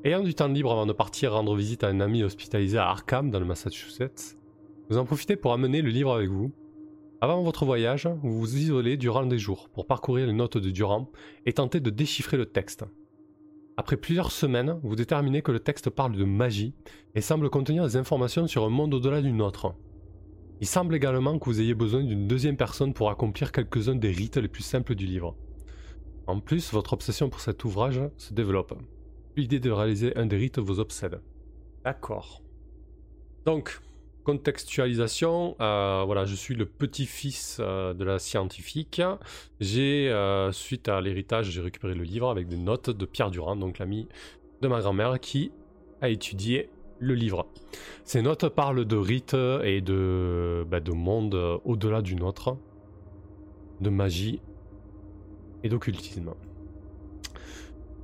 Ayant du temps libre avant de partir rendre visite à un ami hospitalisé à Arkham, dans le Massachusetts, vous en profitez pour amener le livre avec vous avant votre voyage, vous vous isolez durant des jours pour parcourir les notes de Durand et tenter de déchiffrer le texte. Après plusieurs semaines, vous déterminez que le texte parle de magie et semble contenir des informations sur un monde au-delà du nôtre. Il semble également que vous ayez besoin d'une deuxième personne pour accomplir quelques-uns des rites les plus simples du livre. En plus, votre obsession pour cet ouvrage se développe. L'idée de réaliser un des rites vous obsède. D'accord. Donc, Contextualisation, euh, voilà, je suis le petit-fils euh, de la scientifique. J'ai, euh, suite à l'héritage, j'ai récupéré le livre avec des notes de Pierre Durand, donc l'ami de ma grand-mère, qui a étudié le livre. Ces notes parlent de rites et de, bah, de monde au-delà du nôtre, de magie et d'occultisme.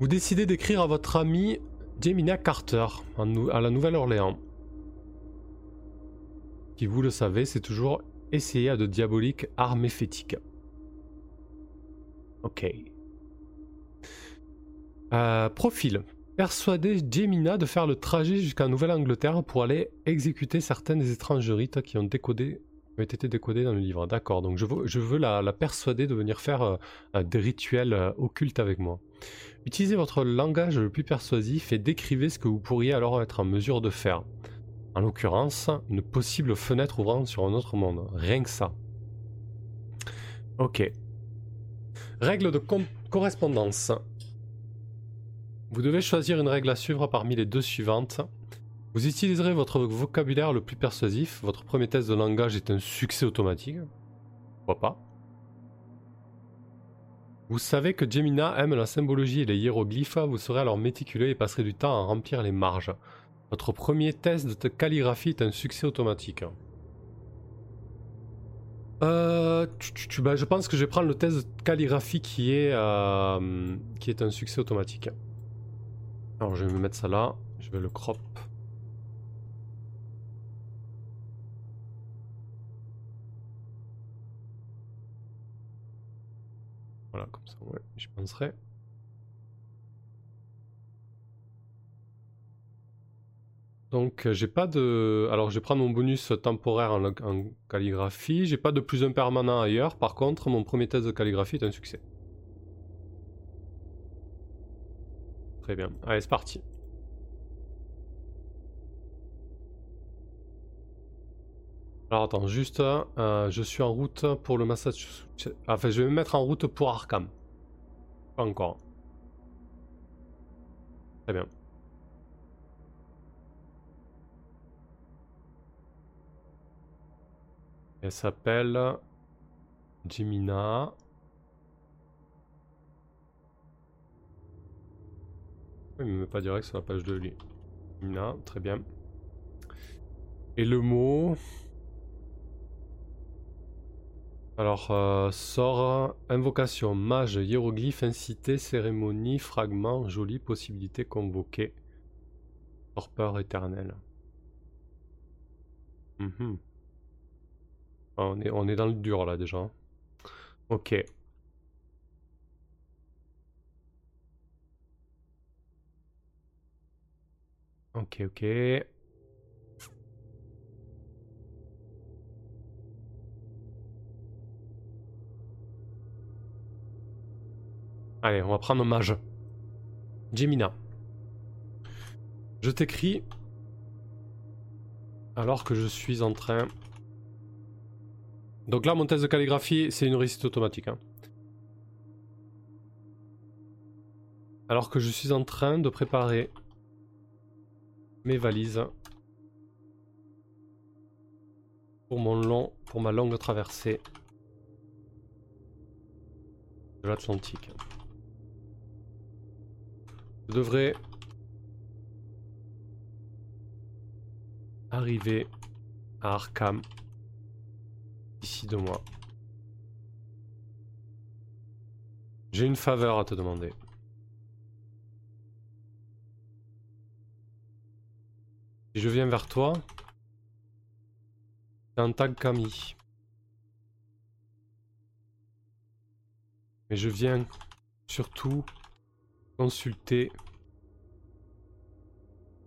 Vous décidez d'écrire à votre ami Jemina Carter, à la Nouvelle-Orléans qui, vous le savez, c'est toujours essayer à de diaboliques armes fétiques. Ok. Euh, profil. Persuader Jemina de faire le trajet jusqu'à Nouvelle-Angleterre pour aller exécuter certaines des étranges rites qui ont, décodé, ont été décodées dans le livre. D'accord, donc je veux, la, persuader de venir faire euh, des rituels euh, occultes avec moi. Utilisez votre langage le plus persuasif et décrivez ce que vous pourriez alors être en mesure de faire. En l'occurrence, une possible fenêtre ouvrant sur un autre monde. Rien que ça. Ok. Règle de correspondance. Vous devez choisir une règle à suivre parmi les deux suivantes. Vous utiliserez votre vocabulaire le plus persuasif. Votre premier test de langage est un succès automatique. Pourquoi pas? Vous savez que Gemina aime la symbologie et les hiéroglyphes. Vous serez alors méticuleux et passerez du temps à remplir les marges. Votre premier test de calligraphie est un succès automatique. Euh, bah, je pense que je vais prendre le test de calligraphie qui est, euh, qui est un succès automatique. Alors je vais me mettre ça là, je vais le crop. Voilà, comme ça, ouais, je penserai. Donc euh, j'ai pas de... Alors je vais prendre mon bonus temporaire en, en calligraphie. J'ai pas de plus un permanent ailleurs. Par contre, mon premier test de calligraphie est un succès. Bien. Allez, c'est parti. Alors attends, juste, euh, je suis en route pour le Massachusetts. Enfin, je vais me mettre en route pour Arkham. Pas encore. Très bien. Elle s'appelle Jimina. Il me met pas direct sur la page de. Jimina, très bien. Et le mot. Alors, euh, sort, invocation, mage, hiéroglyphe, incité, cérémonie, fragment, jolie, possibilité, convoquée. Torpeur éternelle. Mhm. Ah, on, est, on est dans le dur là déjà. Ok. Ok, ok. Allez, on va prendre mage. Jemina. Je t'écris alors que je suis en train donc là, mon test de calligraphie, c'est une réussite automatique. Hein. Alors que je suis en train de préparer mes valises pour mon long, pour ma longue traversée de l'Atlantique. Je devrais arriver à Arkham Ici de moi. J'ai une faveur à te demander. Si je viens vers toi, c'est un tag Camille. Mais je viens surtout consulter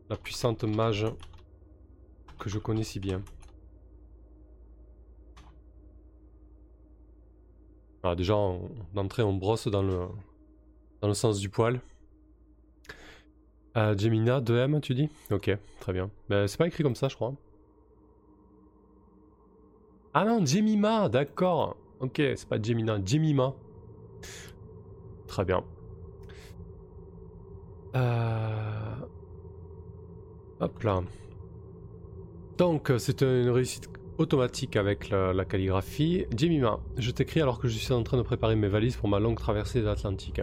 la puissante mage que je connais si bien. déjà, d'entrée, on brosse dans le, dans le sens du poil. Euh, Gemina, 2M, tu dis? Ok, très bien. Ben, c'est pas écrit comme ça, je crois. Ah non, Jemima, d'accord. Ok, c'est pas Gemina, Jemima. Très bien. Euh... Hop là. Donc, c'est une réussite automatique avec la, calligraphie. Jimima, je t'écris alors que je suis en train de préparer mes valises pour ma longue traversée de l'Atlantique.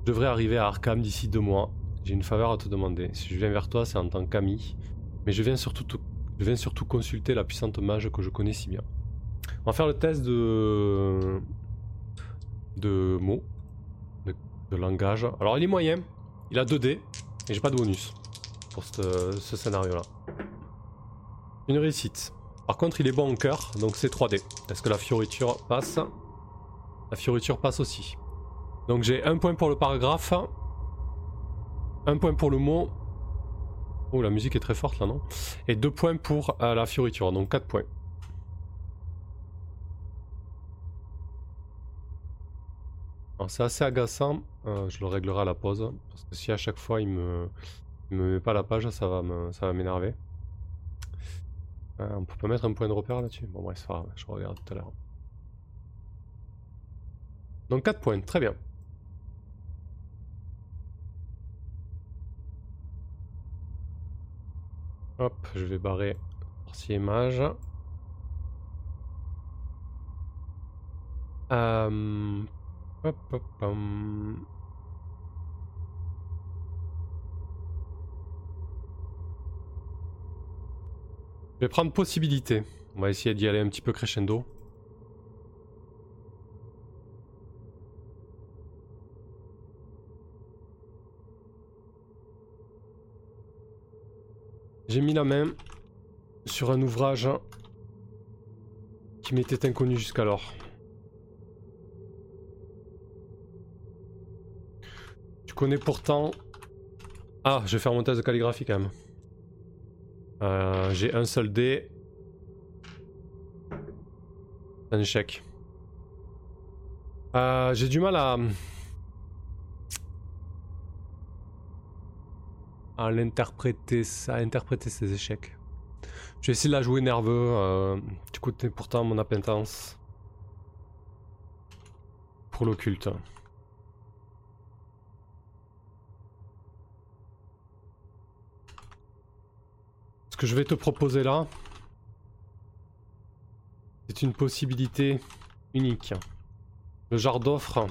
Je devrais arriver à Arkham d'ici deux mois. J'ai une faveur à te demander. Si je viens vers toi, c'est en tant qu'ami. Mais je viens, surtout je viens surtout consulter la puissante mage que je connais si bien. On va faire le test de, de mots, de, langage. Alors il est moyen, il a 2D, et j'ai pas de bonus pour ce scénario-là. Une réussite. Par contre, il est bon en cœur, donc c'est 3D. Est-ce que la fioriture passe La fioriture passe aussi. Donc j'ai un point pour le paragraphe, un point pour le mot. Oh, la musique est très forte là, non? Et deux points pour euh, la fioriture, donc 4 points. c'est assez agaçant, euh, je le réglerai à la pause, parce que si à chaque fois il me, me met pas la page, ça va m'énerver. Euh, on peut pas mettre un point de repère là-dessus? Bon bref, ça je regarde tout à l'heure. Donc 4 points, très bien. Hop, je vais barrer partie image. Euh... Hop, hop, hop. Je vais prendre possibilité. On va essayer d'y aller un petit peu crescendo. J'ai mis la main sur un ouvrage qui m'était inconnu jusqu'alors. Tu connais pourtant... Ah, je vais faire mon test de calligraphie quand même. Euh, j'ai un seul dé. Un échec. Euh, j'ai du mal à... à l'interpréter, à interpréter ses échecs. Je vais essayer de la jouer nerveux. Euh, connais pourtant mon appétence pour l'occulte. Ce que je vais te proposer là, c'est une possibilité unique. Le genre d'offre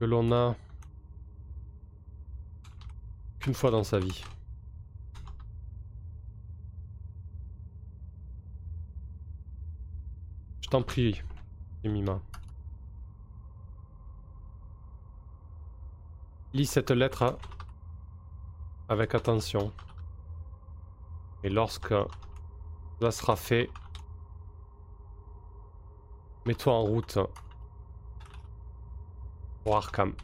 que l'on a qu'une fois dans sa vie. Je t'en prie, Mima. Lis cette lettre avec attention. Et lorsque ça sera fait, mets-toi en route pour Arkham.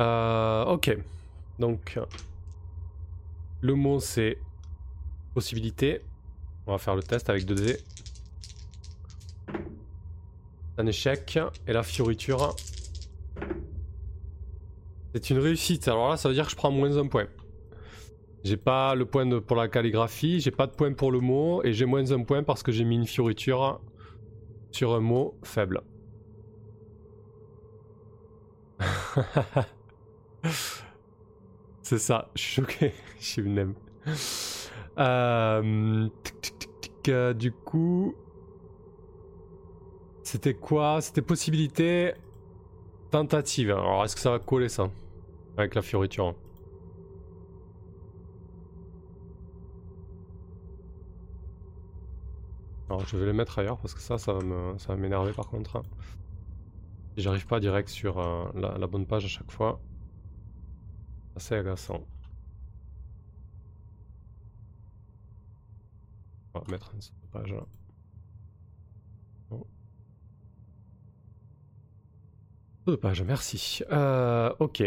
Euh, ok. Donc, le mot c'est possibilité. On va faire le test avec 2D. Un échec. Et la fioriture. C'est une réussite. Alors là, ça veut dire que je prends moins un point. J'ai pas le point pour la calligraphie, j'ai pas de point pour le mot, et j'ai moins un point parce que j'ai mis une fioriture sur un mot faible. C'est ça, je suis choqué, je suis une euh, euh, du coup, c'était quoi? C'était possibilité tentative. Alors, est-ce que ça va coller ça avec la fioriture? Alors je vais les mettre ailleurs parce que ça, ça va m'énerver par contre. Si j'arrive pas direct sur euh, la, bonne page à chaque fois, assez agaçant. On va mettre une page là. De page, merci. Euh, ok.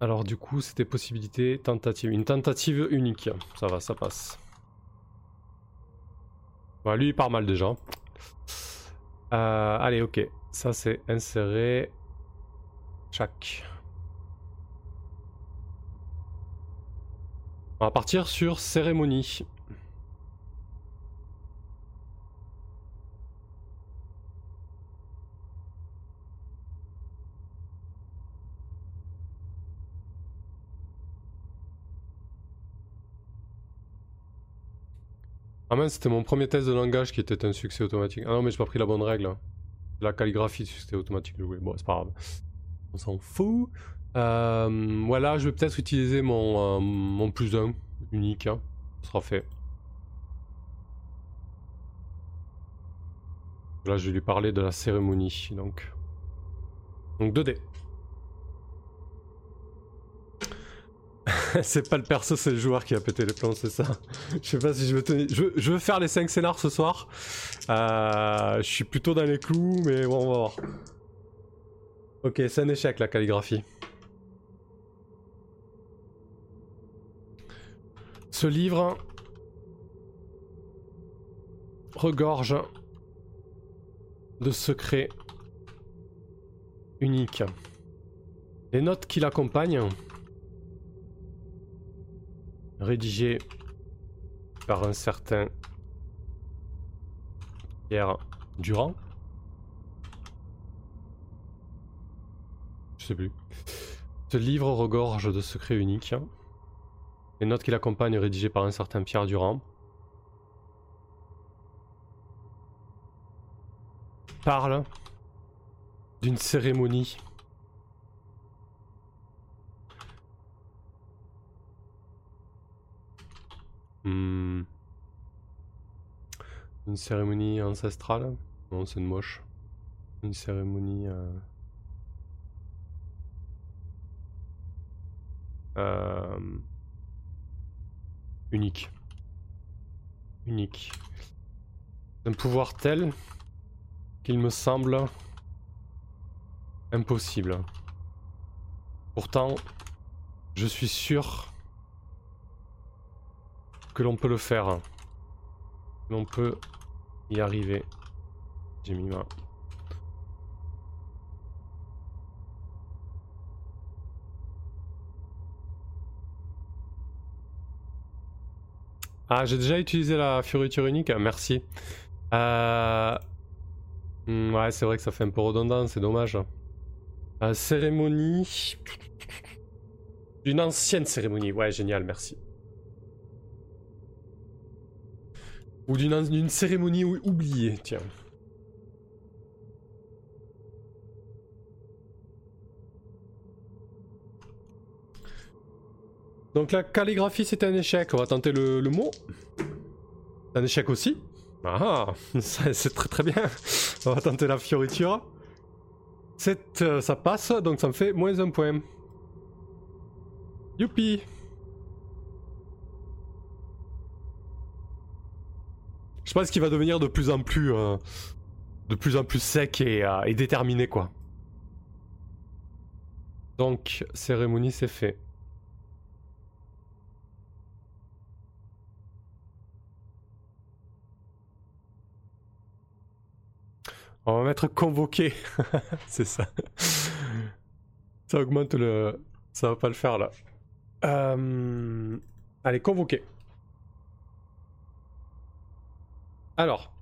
Alors du coup, c'était possibilité tentative. Une tentative unique. Ça va, ça passe. Bah, lui, il part mal déjà. Euh, allez, ok. Ça, c'est insérer chaque. On va partir sur cérémonie. Ah mince, c'était mon premier test de langage qui était un succès automatique. Ah non, mais j'ai pas pris la bonne règle. Hein. La calligraphie, c'était automatique. Bon, c'est pas grave. On s'en fout. Euh, voilà, je vais peut-être utiliser mon, euh, mon plus 1 unique. Hein. Ce sera fait. Là, je vais lui parler de la cérémonie. Donc, donc 2D. c'est pas le perso, c'est le joueur qui a pété les plans, c'est ça. je sais pas si je veux tenir. Je, veux faire les 5 scénars ce soir. Euh, je suis plutôt dans les clous, mais bon, on va voir. Ok, c'est un échec la calligraphie. Ce livre regorge de secrets uniques. Les notes qui l'accompagnent rédigé par un certain Pierre Durand. Je sais plus. Ce livre regorge de secrets uniques. Les notes qui l'accompagnent rédigées par un certain Pierre Durand. Parle d'une cérémonie Hmm. Une cérémonie ancestrale? Non, c'est une moche. Une cérémonie... Euh... Euh... Unique. Unique. Un pouvoir tel qu'il me semble impossible. Pourtant, je suis sûr que l'on peut le faire. L'on peut y arriver. J'ai mis ma... Ah, j'ai déjà utilisé la fioriture unique, merci. Euh... hmm, ouais, c'est vrai que ça fait un peu redondant, c'est dommage. Euh, cérémonie. Une ancienne cérémonie, ouais, génial, merci. Ou d'une cérémonie oubliée, tiens. Donc la calligraphie c'est un échec, on va tenter le, mot. un échec aussi. Ah, c'est très très bien. On va tenter la fioriture. Euh, ça passe, donc ça me fait moins un point. Youpi Je pense qu'il va devenir de plus en plus, euh, de plus en plus sec euh, et déterminé quoi. Donc cérémonie c'est fait. On va mettre convoqué. c'est ça. Ça augmente le. Ça va pas le faire là. Euh, allez, convoqué. Alors.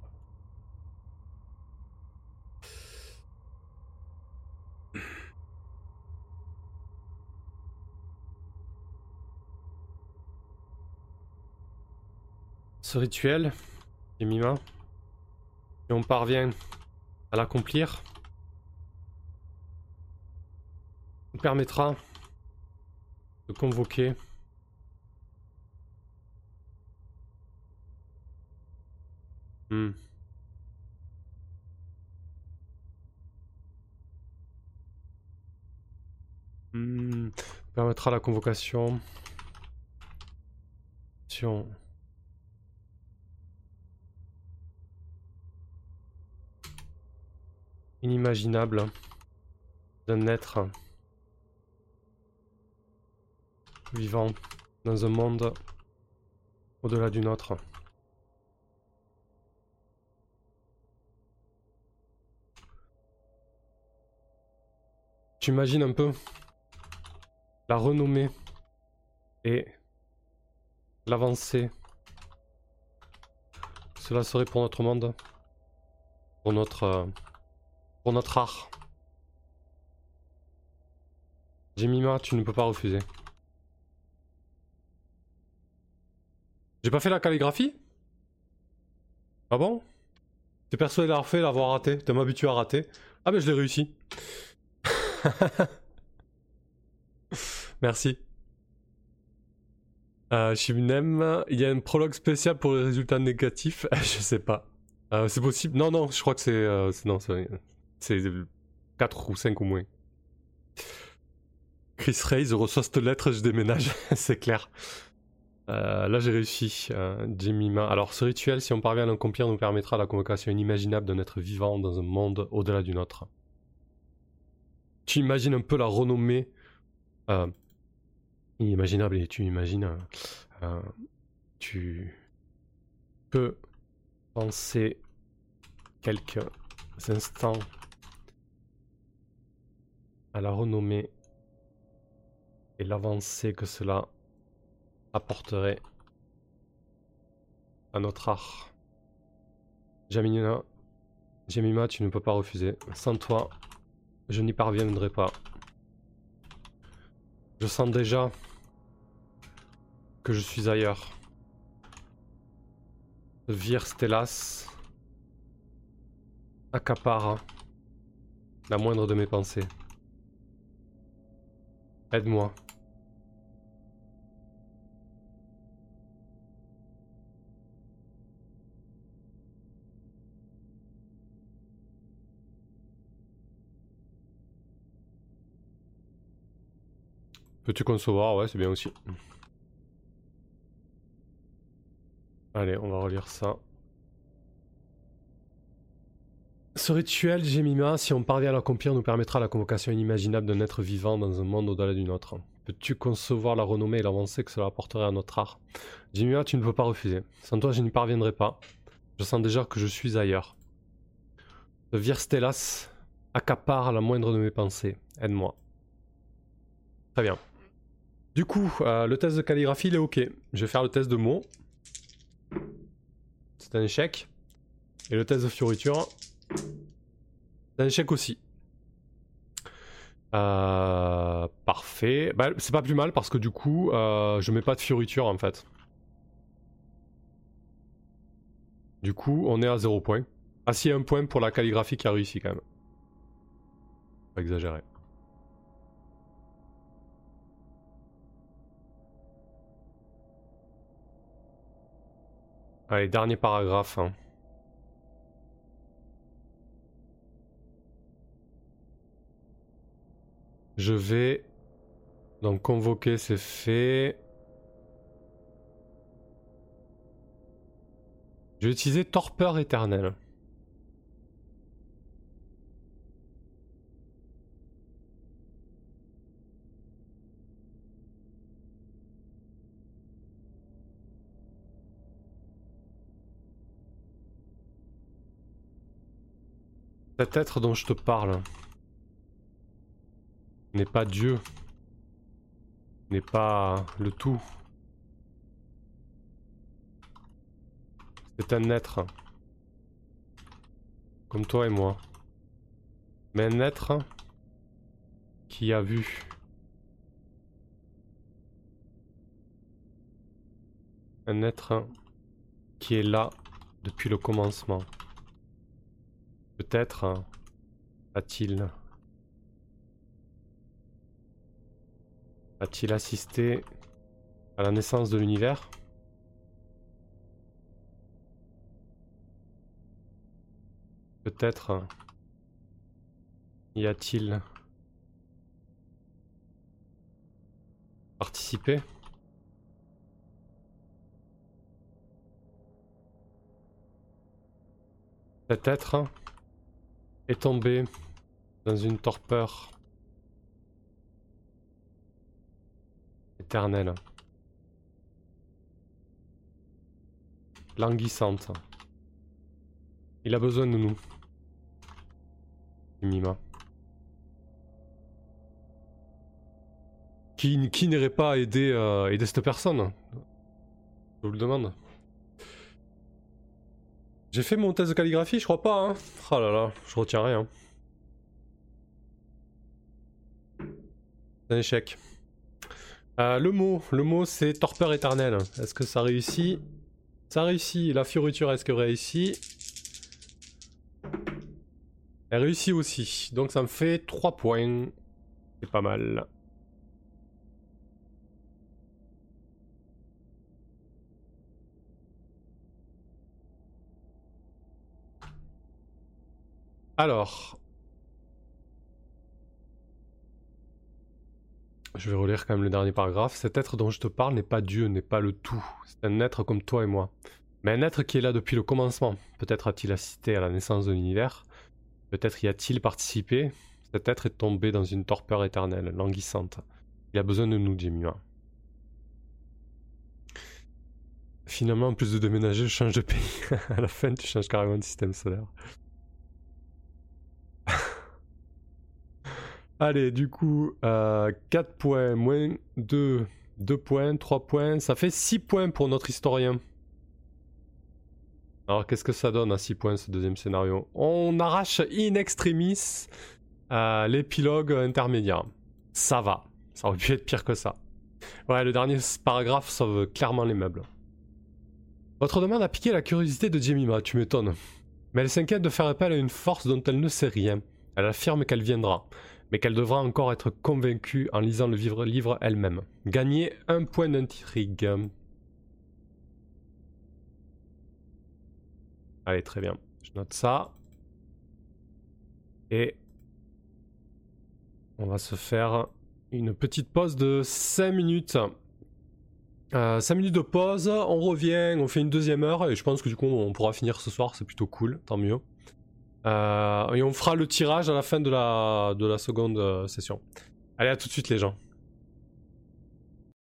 Ce rituel, Emima, si on parvient à l'accomplir, permettra de convoquer hmm. Hmm. permettra la convocation inimaginable d'un être vivant dans un monde au-delà du nôtre. Tu imagines un peu la renommée et l'avancée cela serait pour notre monde, pour notre, pour notre art. Jemima, tu ne peux pas refuser. J'ai pas fait la calligraphie? Ah bon? T'es persuadé d'avoir fait, l'avoir raté T'es m'habitué à rater Ah ben je l'ai réussi. Merci. Euh, il y a un prologue spécial pour les résultats négatifs. je sais pas. Euh, c'est possible Non, non, je crois que c'est. Euh, non, c'est 4 ou 5 au moins. Chris Reyes reçoit cette lettre, je déménage, c'est clair. Euh, là j'ai réussi, euh, Jemima. Alors ce rituel, si on parvient à l'accomplir, nous permettra la convocation inimaginable d'un être vivant dans un monde au-delà du nôtre. Tu imagines un peu la renommée euh, inimaginable et tu imagines... Euh, tu peux penser quelques instants à la renommée et l'avancée que cela apporterait à notre art. Jamina, Jamima, tu ne peux pas refuser. Sans toi, je n'y parviendrai pas. Je sens déjà que je suis ailleurs. Vir Stellas accapare la moindre de mes pensées. Aide-moi. Peux-tu concevoir? Ouais, c'est bien aussi. Allez, on va relire ça. Ce rituel, Jemima, si on parvient à l'accomplir, nous permettra la convocation inimaginable d'un être vivant dans un monde au-delà du nôtre. Peux-tu concevoir la renommée et l'avancée que cela apporterait à notre art? Jemima, tu ne peux pas refuser. Sans toi, je n'y parviendrai pas. Je sens déjà que je suis ailleurs. Le Virstellas accapare la moindre de mes pensées. Aide-moi. Très bien. Du coup, euh, le test de calligraphie, il est ok. Je vais faire le test de mots. c'est un échec. Et le test de fioriture, c'est un échec aussi. Euh, parfait. Bah, c'est pas plus mal parce que du coup, euh, je mets pas de fioriture en fait. Du coup, on est à 0 points. Ah si, un point pour la calligraphie qui a réussi quand même. Pas exagérer. Allez, dernier paragraphe. Hein. Je vais donc convoquer, c'est fait. Je vais utiliser torpeur éternelle. Cet être dont je te parle n'est pas Dieu, n'est pas le tout. C'est un être, comme toi et moi, mais un être qui a vu. Un être qui est là depuis le commencement. Peut-être a-t-il a-t-il assisté à la naissance de l'univers? Peut-être hein, y a-t-il participé? Peut-être hein, est tombé dans une torpeur éternelle. Languissante. Il a besoin de nous. Mima. Qui, qui n'irait pas aider, euh, cette personne? Je vous le demande. J'ai fait mon test de calligraphie, je crois pas. Hein. Oh là là, je retiens rien. Un échec. Euh, le mot, le mot c'est torpeur éternelle. Est-ce que ça réussit? Ça réussit. La fioriture, est-ce que réussit? Elle réussit aussi. Donc ça me fait 3 points. C'est pas mal. Alors. Je vais relire quand même le dernier paragraphe. Cet être dont je te parle n'est pas Dieu, n'est pas le tout. C'est un être comme toi et moi. Mais un être qui est là depuis le commencement. Peut-être a-t-il assisté à la naissance de l'univers. Peut-être y a-t-il participé. Cet être est tombé dans une torpeur éternelle, languissante. Il a besoin de nous, Jemima. Finalement, en plus de déménager, je change de pays. à la fin, tu changes carrément de système solaire. Allez, du coup, 4 euh, points, moins 2, 2 points, 3 points. Ça fait 6 points pour notre historien. Alors, qu'est-ce que ça donne à 6 points ce deuxième scénario? On arrache in extremis euh, l'épilogue intermédiaire. Ça va. Ça aurait pu être pire que ça. Ouais, le dernier paragraphe sauve clairement les meubles. Votre demande a piqué la curiosité de Jemima, tu m'étonnes. Mais elle s'inquiète de faire appel à une force dont elle ne sait rien. Elle affirme qu'elle viendra mais qu'elle devra encore être convaincue en lisant le livre elle-même. Gagner un point d'intrigue. Allez, très bien. Je note ça. Et on va se faire une petite pause de 5 minutes. 5 euh, minutes de pause, on revient, on fait une deuxième heure et je pense que du coup on pourra finir ce soir, c'est plutôt cool, tant mieux. Euh, et on fera le tirage à la fin de la, de la seconde euh, session. Allez, à tout de suite les gens.